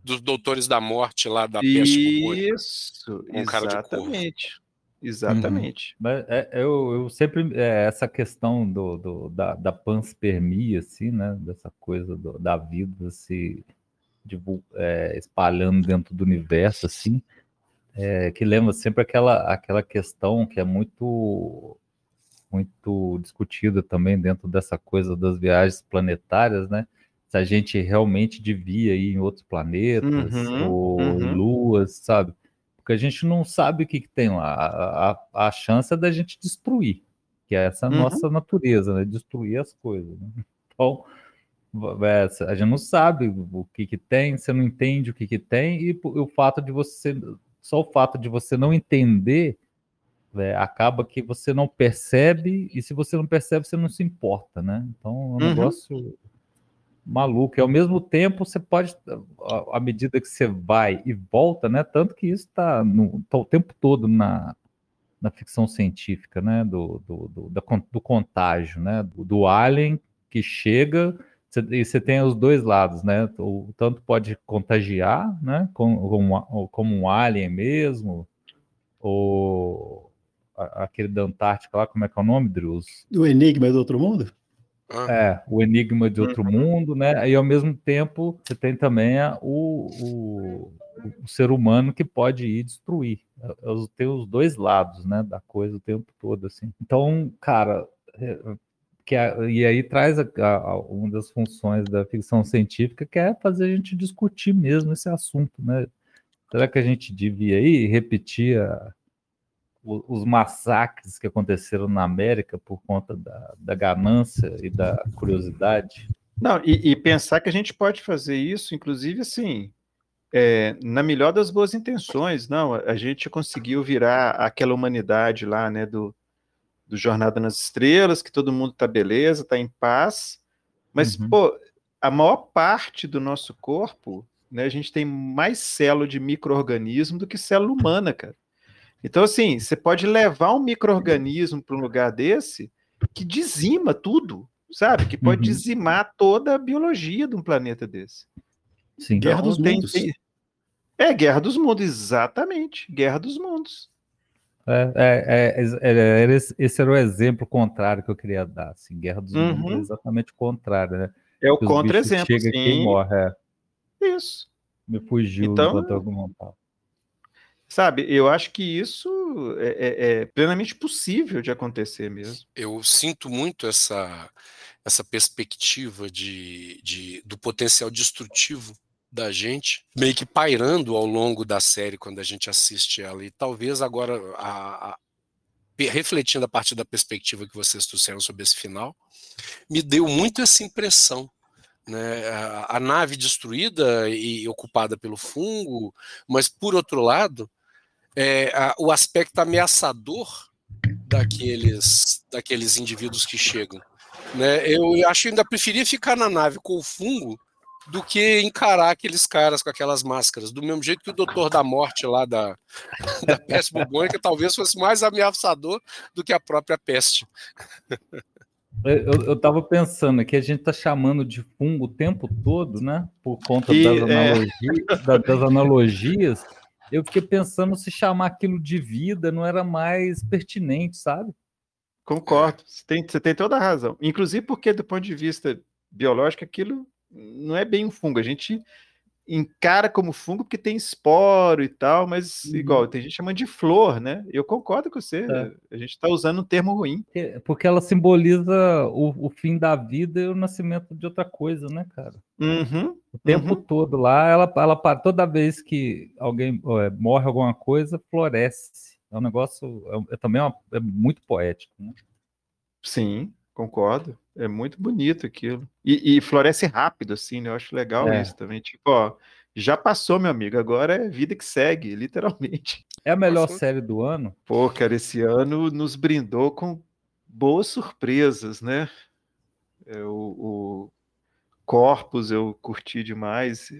dos doutores da morte lá da peste Isso, com exatamente. Exatamente. Uhum. Mas é, eu, eu sempre é, essa questão do, do da, da, panspermia, assim, né? Dessa coisa do, da vida se é, espalhando dentro do universo, assim, é, que lembra sempre aquela aquela questão que é muito muito discutida também dentro dessa coisa das viagens planetárias, né? Se a gente realmente devia ir em outros planetas uhum, ou uhum. luas, sabe? porque a gente não sabe o que, que tem lá. A, a, a, chance é da gente destruir, que é essa uhum. nossa natureza, né? Destruir as coisas. Né? Então, é, a gente não sabe o que, que tem, você não entende o que, que tem, e o fato de você, só o fato de você não entender, é, acaba que você não percebe, e se você não percebe, você não se importa, né? Então, é um uhum. negócio maluco. E ao mesmo tempo, você pode, à medida que você vai e volta, né? Tanto que isso está tá o tempo todo na, na ficção científica, né? Do, do, do, do contágio, né? Do, do alien que chega e você tem os dois lados, né? O tanto pode contagiar, né? Como, como, um alien mesmo, ou aquele da Antártica lá, como é que é o nome, Drews? Do Enigma do Outro Mundo? É, o enigma de outro uhum. mundo, né? E ao mesmo tempo você tem também o, o, o ser humano que pode ir destruir. Tem os dois lados, né, da coisa o tempo todo, assim. Então, cara, é, que a, e aí traz a, a, uma das funções da ficção científica que é fazer a gente discutir mesmo esse assunto, né? Será que a gente devia ir repetir os massacres que aconteceram na América por conta da, da ganância e da curiosidade. Não, e, e, pensar que a gente pode fazer isso, inclusive, assim, é, na melhor das boas intenções, não, a gente conseguiu virar aquela humanidade lá, né, do, do Jornada nas Estrelas, que todo mundo tá beleza, tá em paz, mas, uhum. pô, a maior parte do nosso corpo, né, a gente tem mais célula de microorganismo do que célula humana, cara. Então, assim, você pode levar um microorganismo para um lugar desse que dizima tudo, sabe? Que pode uhum. dizimar toda a biologia de um planeta desse. Sim, Guerra então, dos tem, Mundos. Tem... É, Guerra dos Mundos, exatamente. Guerra dos Mundos. É, é, é, é esse era o exemplo contrário que eu queria dar. Assim, Guerra dos uhum. Mundos é exatamente o contrário, né? É o contra-exemplo. Chega sim. quem morre. É. Isso. Me fugiu então, enquanto eu montava. Sabe, eu acho que isso é, é, é, plenamente possível de acontecer mesmo. Eu sinto muito essa, essa perspectiva de, de, do potencial destrutivo da gente, meio que pairando ao longo da série quando a gente assiste ela. E talvez agora, a, a, refletindo a partir da perspectiva que vocês trouxeram sobre esse final, me deu muito essa impressão né, a, a, nave destruída e ocupada pelo fungo, mas por outro lado, é, o aspecto ameaçador daqueles, daqueles indivíduos que chegam. Né? Eu acho que ainda preferia ficar na nave com o fungo do que encarar aqueles caras com aquelas máscaras. Do mesmo jeito que o Doutor da Morte lá da, da peste bubônica talvez fosse mais ameaçador do que a própria peste. Eu, estava pensando que a gente está chamando de fungo o tempo todo, né? Por conta das, é... analogias, das analogias. Eu fiquei pensando se chamar aquilo de vida não era mais pertinente, sabe? Concordo, você tem, você tem toda a razão. Inclusive porque, do ponto de vista biológico, aquilo não é bem um fungo. A gente encara como fungo porque tem esporo e tal, mas uhum. igual, tem gente chamando de flor, né? Eu concordo com você, é. a gente está usando um termo ruim. Porque ela simboliza o, o, fim da vida e o nascimento de outra coisa, né, cara? Uhum. O tempo uhum. todo lá, ela, ela toda vez que alguém é, morre alguma coisa, floresce. É um negócio, é, é também uma, é muito poético, né? Sim, Concordo. É muito bonito aquilo. E, e floresce rápido, assim, né? Eu acho legal é. isso também. Tipo, ó, já passou, meu amigo, agora é vida que segue, literalmente. É a melhor passou. série do ano? Pô, cara, esse ano nos brindou com boas surpresas, né? É, o, o Corpus eu curti demais.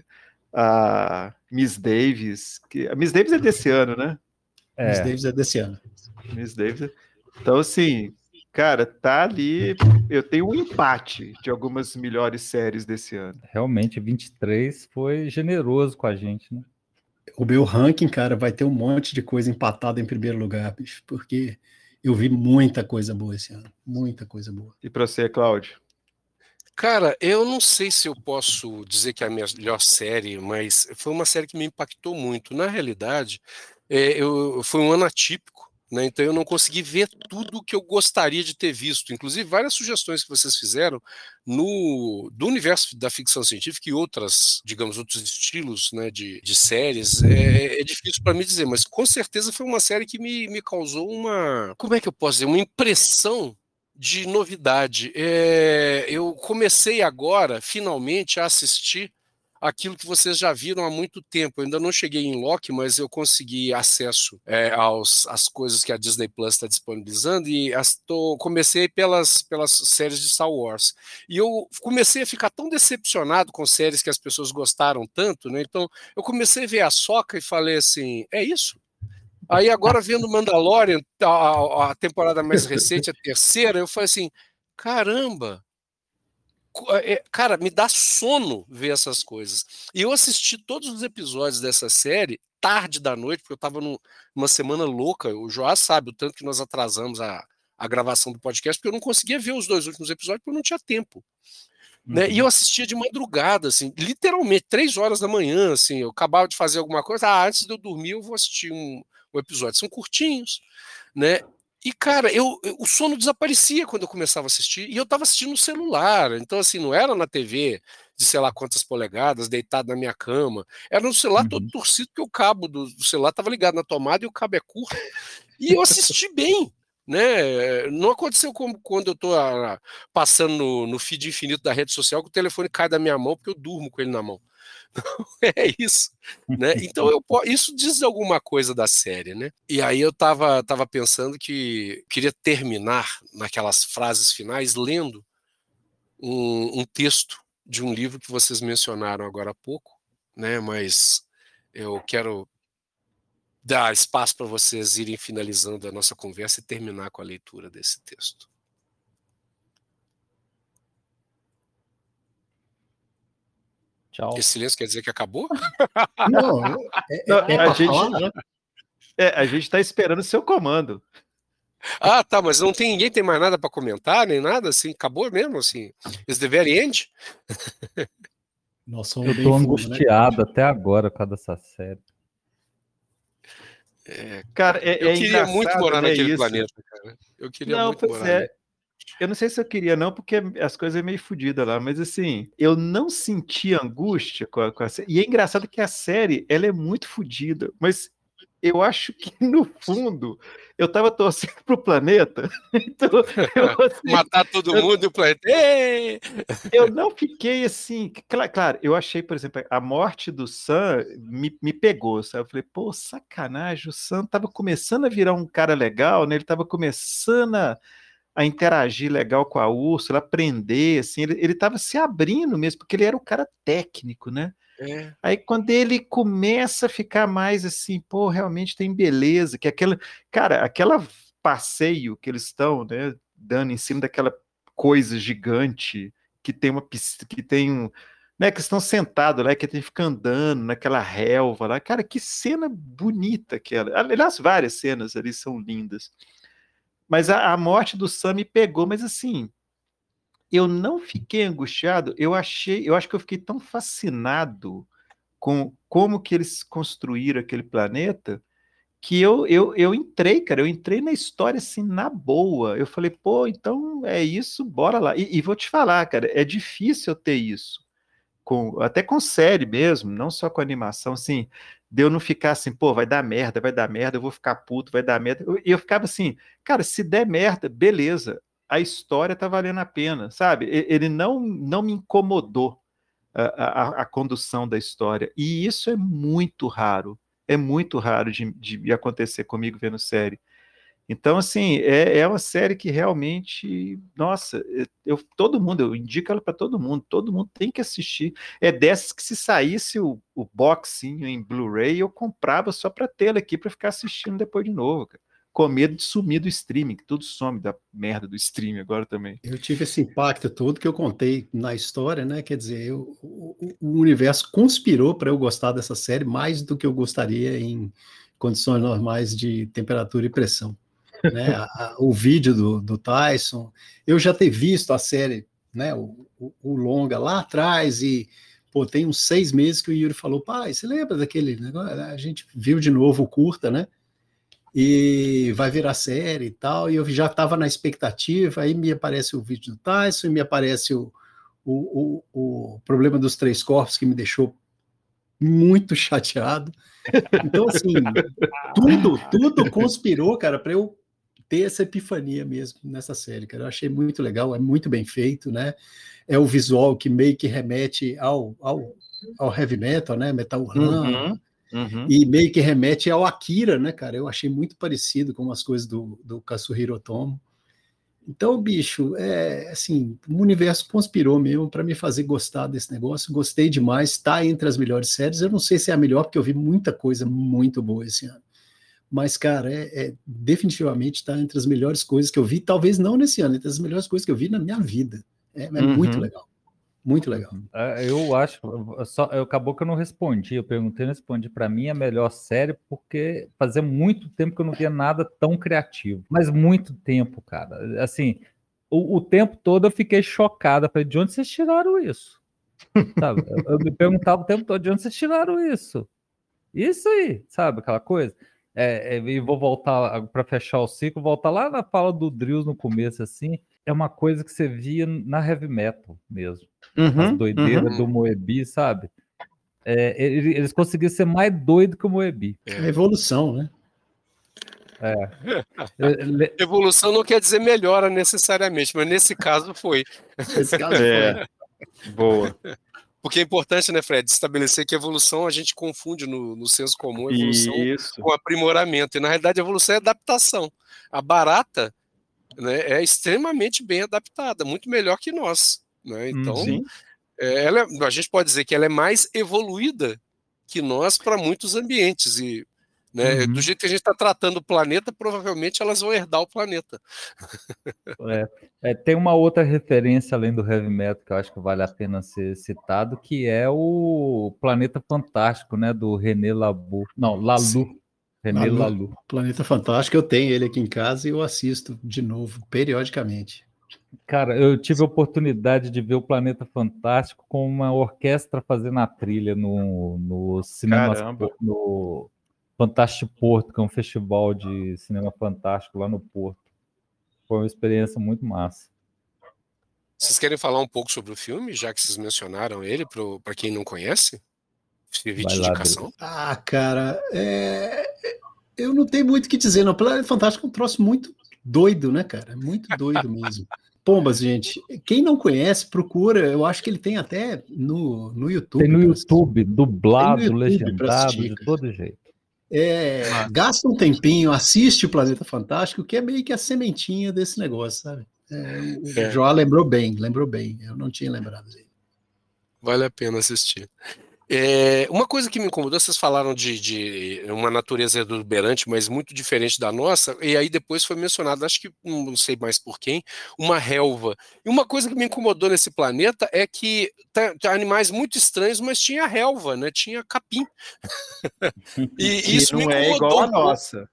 A Miss Davis, que a Miss Davis é desse ano, né? É. Miss Davis é desse ano. Miss Davis. Então, assim, Cara, tá ali. Eu tenho um empate de algumas melhores séries desse ano. Realmente, 23 foi generoso com a gente, né? O meu ranking, cara, vai ter um monte de coisa empatada em primeiro lugar, bicho, porque eu vi muita coisa boa esse ano. Muita coisa boa. E pra você, Cláudio? Cara, eu não sei se eu posso dizer que é a melhor série, mas foi uma série que me impactou muito. Na realidade, é, eu, foi um ano atípico né? Então eu não consegui ver tudo o que eu gostaria de ter visto, inclusive várias sugestões que vocês fizeram no do universo da ficção científica e outras, digamos, outros estilos né, de, de séries. É, é difícil para mim dizer, mas com certeza foi uma série que me, me causou uma, como é que eu posso dizer, uma impressão de novidade. É, eu comecei agora, finalmente, a assistir aquilo que vocês já viram há muito tempo. Eu ainda não cheguei em Loki, mas eu consegui acesso é, aos, às coisas que a Disney Plus está disponibilizando e as, tô, comecei pelas, pelas séries de Star Wars. E eu comecei a ficar tão decepcionado com séries que as pessoas gostaram tanto, né? Então eu comecei a ver a Soca e falei assim: é isso? Aí agora vendo Mandalorian, a, a temporada mais recente, a terceira, eu falei assim: caramba, cara, me dá sono ver essas coisas. E eu assisti todos os episódios dessa série tarde da noite, porque eu estava numa semana louca. O Joás sabe o tanto que nós atrasamos a, a gravação do podcast, porque eu não conseguia ver os dois últimos episódios, porque eu não tinha tempo. Uhum. Né? E eu uhum. assistia de madrugada, assim, literalmente, três horas da manhã, assim, eu acabava de fazer alguma coisa, ah, antes de eu dormir eu vou assistir um, um episódio. São curtinhos, né? E, cara, eu, eu, o sono desaparecia quando eu começava a assistir, e eu estava assistindo no celular, então, assim, não era na TV de sei lá quantas polegadas, deitado na minha cama, era no celular uhum. todo torcido, porque o cabo do, do celular estava ligado na tomada e o cabo é curto, e eu assisti bem, né? Não aconteceu como quando eu estou ah, passando no, no feed infinito da rede social, que o telefone cai da minha mão, porque eu durmo com ele na mão. é isso, né? Então eu, isso diz alguma coisa da série, né? E aí eu tava, tava pensando que queria terminar naquelas frases finais lendo um, um texto de um livro que vocês mencionaram agora há pouco, né? Mas eu quero dar espaço para vocês irem finalizando a nossa conversa e terminar com a leitura desse texto. Tchau. Esse silêncio quer dizer que acabou? Não, é, é, é a, gente, falar, né? é, a gente está esperando o seu comando. Ah, tá, mas não tem ninguém tem mais nada para comentar, nem nada, assim, acabou mesmo, assim. Is the very end? Nossa, eu tô angustiado né? até agora com essa série. É, cara, é, eu é queria muito morar né, naquele isso. planeta, cara. Eu queria não, muito morar. É. Eu não sei se eu queria, não, porque as coisas é meio fodidas lá, mas assim, eu não senti angústia com a, com a série. E é engraçado que a série, ela é muito fodida, mas eu acho que no fundo eu estava torcendo para o planeta. Então, eu, assim, Matar todo eu, mundo e o planeta. Ei! Eu não fiquei assim. Claro, claro, eu achei, por exemplo, a morte do Sam me, me pegou. Sabe? Eu falei, pô, sacanagem, o Sam estava começando a virar um cara legal, né? Ele estava começando a, a, interagir legal com a Úrsula, aprender, assim, ele estava se abrindo mesmo, porque ele era um cara técnico, né? É. Aí quando ele começa a ficar mais assim, pô, realmente tem beleza, que aquela, cara, aquela passeio que eles estão, né, dando em cima daquela coisa gigante que tem uma que tem um, né, que estão sentados lá, que tem que ficar andando naquela relva lá, cara, que cena bonita aquela. Aliás, várias cenas ali são lindas. Mas a, a morte do Sam me pegou, mas assim, eu não fiquei angustiado, eu achei, eu acho que eu fiquei tão fascinado com como que eles construíram aquele planeta que eu, eu, eu entrei, cara, eu entrei na história assim na boa. Eu falei, pô, então é isso, bora lá. E, e vou te falar, cara, é difícil eu ter isso. Com, até com série mesmo, não só com animação, assim, de eu não ficar assim, pô, vai dar merda, vai dar merda, eu vou ficar puto, vai dar merda. E eu, eu, ficava assim, cara, se der merda, beleza, a história está valendo a pena, sabe? Ele não, não me incomodou a, a, a, condução da história. E isso é muito raro. É muito raro de, de acontecer comigo vendo série. Então, assim, é, é uma série que realmente, nossa, eu, todo mundo, eu indico ela para todo mundo, todo mundo tem que assistir. É dessas que se saísse o, o boxinho em Blu-ray, eu comprava só para tê-la aqui para ficar assistindo depois de novo, cara com medo de sumir do streaming, que tudo some da merda do streaming agora também. Eu tive esse impacto todo que eu contei na história, né? Quer dizer, eu, o, o, universo conspirou para eu gostar dessa série mais do que eu gostaria em condições normais de temperatura e pressão. Né? o vídeo do, do, Tyson, eu já ter visto a série, né? O, o, o longa lá atrás e pô, tem uns seis meses que o Yuri falou, pai, você lembra daquele negócio? A gente viu de novo o curta, né? E vai virar série e tal, e eu já estava na expectativa, aí me aparece o vídeo do Tyson, me aparece o, o, o, o problema dos três corpos, que me deixou muito chateado. Então, assim, tudo, tudo conspirou, cara, para eu ter essa epifania mesmo nessa série, cara. Eu achei muito legal, é muito bem feito, né? É o visual que meio que remete ao, ao, ao heavy metal, né? Metal Run, uhum. Uhum. E meio que remete ao Akira, né, cara? Eu achei muito parecido com as coisas do, do Kazuhiro Otomo. Então, bicho, é assim, o universo conspirou mesmo para me fazer gostar desse negócio. Gostei demais, está entre as melhores séries. Eu não sei se é a melhor, porque eu vi muita coisa muito boa esse ano. Mas, cara, é, é definitivamente está entre as melhores coisas que eu vi, talvez não nesse ano, entre as melhores coisas que eu vi na minha vida. É, é uhum. muito legal. Muito legal. É, eu acho, só, acabou que eu não respondi. Eu perguntei, não respondi. Para mim, a melhor série, porque fazia muito tempo que eu não via nada tão criativo. Mas muito tempo, cara. Assim, o, o tempo todo eu fiquei chocada. Falei, de onde vocês tiraram isso? sabe? Eu, eu, me perguntava o tempo todo, de onde vocês tiraram isso? Isso aí, sabe? Aquela coisa. É, é, e vou voltar para fechar o ciclo, voltar lá na fala do Drills no começo, assim é uma coisa que você via na heavy metal mesmo. Uhum, As doideiras uhum. do Moebi, sabe? É, eles conseguiram ser mais doido que o Moebi. É evolução, né? É. Evolução não quer dizer melhora necessariamente, mas nesse caso foi. Nesse caso é. foi. Boa. Porque é importante, né, Fred, estabelecer que evolução a gente confunde no, no senso comum evolução Isso. com aprimoramento. E na realidade, a evolução é adaptação. A barata né, é extremamente bem adaptada, muito melhor que nós. Né? Então, é, ela, é, a gente pode dizer que ela é mais evoluída que nós para muitos ambientes. E né, uhum. do jeito que a gente está tratando o planeta, provavelmente elas vão herdar o planeta. É, é, tem uma outra referência além do heavy metal que eu acho que vale a pena ser citado, que é o Planeta Fantástico, né, do René Labu. Não, Lalu. Sim. René Lalu. Planeta Fantástico, eu tenho ele aqui em casa e eu assisto de novo, periodicamente. Cara, eu tive a oportunidade de ver o Planeta Fantástico com uma orquestra fazendo a trilha no, no cinema no Fantástico Porto, que é um festival de cinema fantástico lá no Porto. Foi uma experiência muito massa. Vocês querem falar um pouco sobre o filme, já que vocês mencionaram ele, para quem não conhece? Servir de indicação? Ah, cara, é... Eu não tenho muito o que dizer, não. Planeta Fantástico é um troço muito doido, né, cara? Muito doido mesmo. Pombas, gente. Quem não conhece, procura. Eu acho que ele tem até no, no YouTube. Tem no YouTube, dublado, no YouTube legendado, de todo jeito. É, ah. Gasta um tempinho, assiste o Planeta Fantástico, que é meio que a sementinha desse negócio, sabe? É, o é. João lembrou bem, lembrou bem. Eu não tinha lembrado dele. Vale a pena assistir. É, uma coisa que me incomodou, vocês falaram de, de, uma natureza exuberante, mas muito diferente da nossa, e aí depois foi mencionado, acho que não sei mais por quem, uma relva. E uma coisa que me incomodou nesse planeta é que tem, tá, tá animais muito estranhos, mas tinha relva, né? Tinha capim. e que isso não é igual a nossa.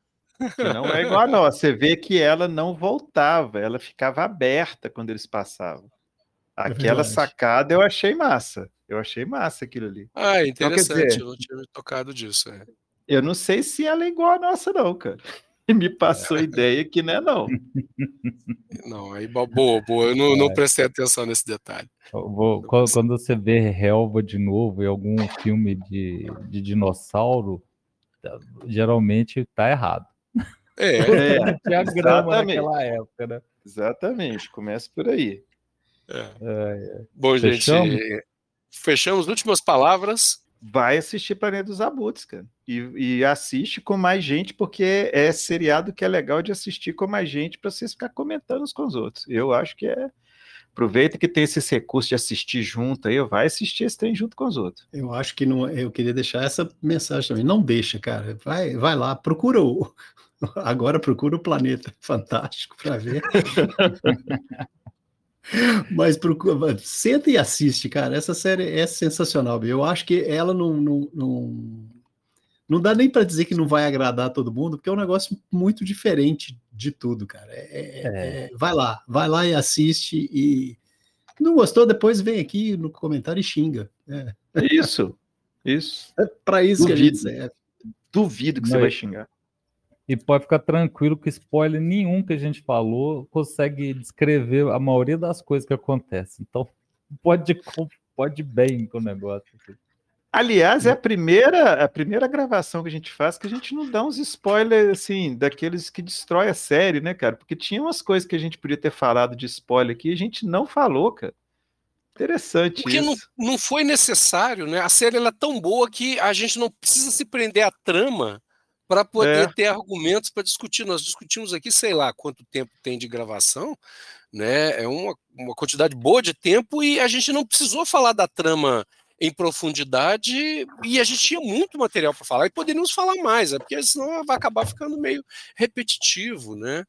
Não é igual a nossa. Você vê que ela não voltava, ela ficava aberta quando eles passavam. Aquela é sacada eu achei massa. Eu achei massa aquilo ali. Ah, interessante. Então, dizer, eu não tinha me tocado disso. É. Eu não sei se ela é igual a nossa, não, cara. Me passou a ideia que não é, não. Não, aí boa, boa. Eu não, não é. prestei atenção nesse detalhe. Vou, quando, você vê relva de novo em algum filme de, de dinossauro, tá, geralmente tá errado. É, é tinha grama naquela época, né? Exatamente, começa por aí. É. É, Bom, Fechamos? gente, fechamos. Últimas palavras. Vai assistir Planeta dos Abutres, cara. E, e, assiste com mais gente, porque é seriado que é legal de assistir com mais gente para vocês ficar comentando uns com os outros. Eu acho que é. Aproveita que tem esse recurso de assistir junto aí, vai assistir esse trem junto com os outros. Eu acho que não. Eu queria deixar essa mensagem também. Não deixa, cara. Vai, vai lá, procura o. Agora procura o planeta fantástico para ver. Mas procura, senta e assiste, cara. Essa série é sensacional. Eu acho que ela não, não, não, não dá nem para dizer que não vai agradar todo mundo, porque é um negócio muito diferente de tudo, cara. É, é, é. é vai lá, vai lá e assiste e não gostou, depois vem aqui no comentário e xinga. É. Isso, isso. É para isso Duvido. que a gente serve. Duvido que não, você vai xingar. E pode ficar tranquilo que spoiler nenhum que a gente falou consegue descrever a maioria das coisas que acontecem. Então, pode, pode bem com o negócio. Aliás, é a primeira, a primeira gravação que a gente faz que a gente não dá uns spoilers assim, daqueles que destrói a série, né, cara? Porque tinha umas coisas que a gente podia ter falado de spoiler aqui e a gente não falou, cara. Interessante Porque isso. Não, não foi necessário, né? A série ela é tão boa que a gente não precisa se prender à trama para poder é. ter argumentos para discutir. Nós discutimos aqui, sei lá quanto tempo tem de gravação, né? É uma, uma quantidade boa de tempo e a gente não precisou falar da trama em profundidade e a gente tinha muito material para falar e poderíamos falar mais, é porque senão vai acabar ficando meio repetitivo, né?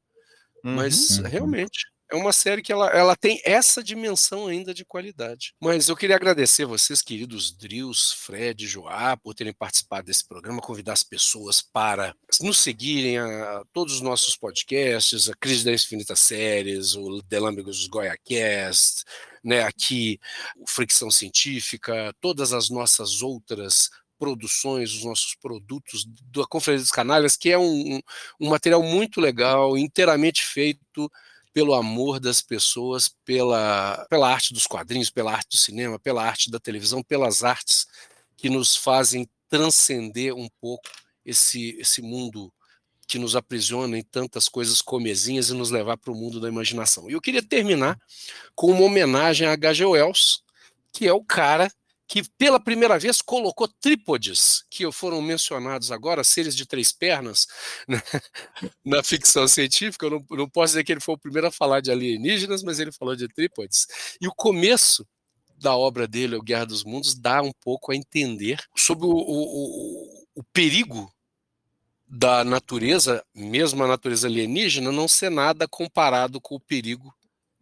Uhum, Mas realmente é uma série que ela, ela tem essa dimensão ainda de qualidade. Mas eu queria agradecer vocês, queridos Drills, Fred Joá, por terem participado desse programa, convidar as pessoas para nos seguirem a, a todos os nossos podcasts, a Crise das Infinitas Séries, o Delâmbigos GoiaCast, né, aqui o Fricção Científica, todas as nossas outras produções, os nossos produtos da Conferência dos Canalhas, que é um, um material muito legal, inteiramente feito pelo amor das pessoas, pela, pela arte dos quadrinhos, pela arte do cinema, pela arte da televisão, pelas artes que nos fazem transcender um pouco esse, esse mundo que nos aprisiona em tantas coisas comezinhas e nos levar para o mundo da imaginação. E eu queria terminar com uma homenagem a H.G. Wells, que é o cara que pela primeira vez colocou trípodes, que foram mencionados agora, seres de três pernas, né, na ficção científica. Eu não, não, posso dizer que ele foi o primeiro a falar de alienígenas, mas ele falou de trípodes. E o começo da obra dele, O Guerra dos Mundos, dá um pouco a entender sobre o, o, o perigo da natureza, mesmo a natureza alienígena, não ser nada comparado com o perigo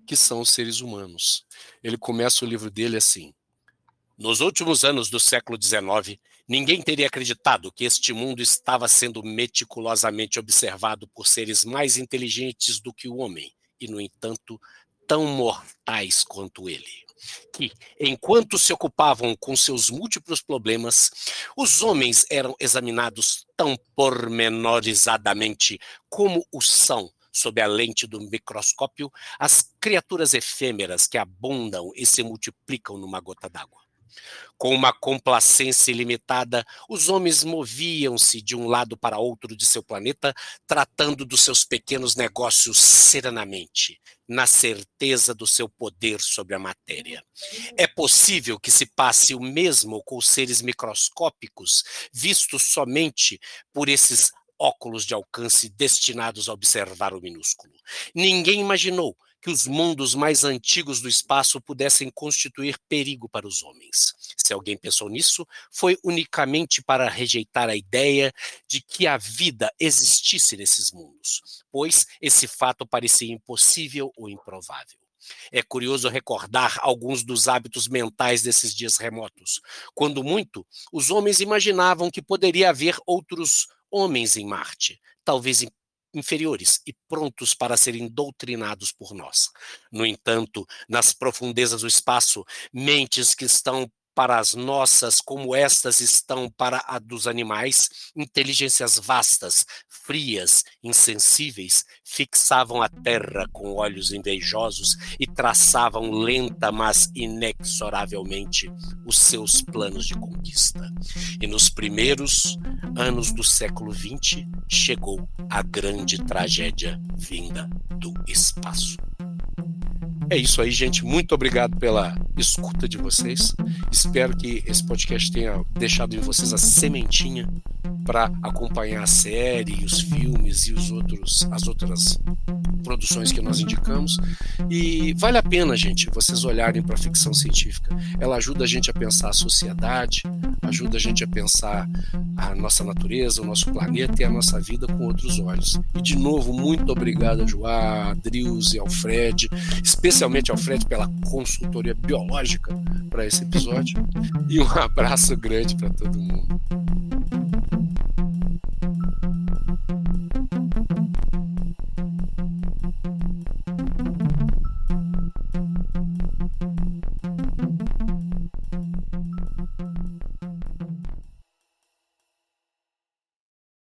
que são os seres humanos. Ele começa o livro dele assim nos últimos anos do século XIX, ninguém teria acreditado que este mundo estava sendo meticulosamente observado por seres mais inteligentes do que o homem, e, no entanto, tão mortais quanto ele. Que, enquanto se ocupavam com seus múltiplos problemas, os homens eram examinados tão pormenorizadamente como o são sob a lente do microscópio as criaturas efêmeras que abundam e se multiplicam numa gota d'água. Com uma complacência ilimitada, os homens moviam-se de um lado para outro de seu planeta, tratando dos seus pequenos negócios serenamente, na certeza do seu poder sobre a matéria. É possível que se passe o mesmo com os seres microscópicos, vistos somente por esses óculos de alcance destinados a observar o minúsculo. Ninguém imaginou que os mundos mais antigos do espaço pudessem constituir perigo para os homens. Se alguém pensou nisso, foi unicamente para rejeitar a ideia de que a vida existisse nesses mundos, pois esse fato parecia impossível ou improvável. É curioso recordar alguns dos hábitos mentais desses dias remotos. Quando muito, os homens imaginavam que poderia haver outros homens em Marte, talvez inferiores e prontos para serem doutrinados por nós. No entanto, nas profundezas do espaço, mentes que estão para as nossas, como estas estão para a dos animais, inteligências vastas, frias, insensíveis, fixavam a terra com olhos invejosos e traçavam lenta, mas inexoravelmente os seus planos de conquista. E nos primeiros anos do século XX chegou a grande tragédia vinda do espaço. É isso aí, gente. Muito obrigado pela escuta de vocês. Espero que esse podcast tenha deixado em vocês a sementinha para acompanhar a série, os filmes e os outros, as outras produções que nós indicamos. E vale a pena, gente, vocês olharem para a ficção científica. Ela ajuda a gente a pensar a sociedade, ajuda a gente a pensar a nossa natureza, o nosso planeta e a nossa vida com outros olhos. E de novo, muito obrigado a Joá, a e ao Fred, especialmente ao Fred pela consultoria biológica para esse episódio. E um abraço grande para todo mundo.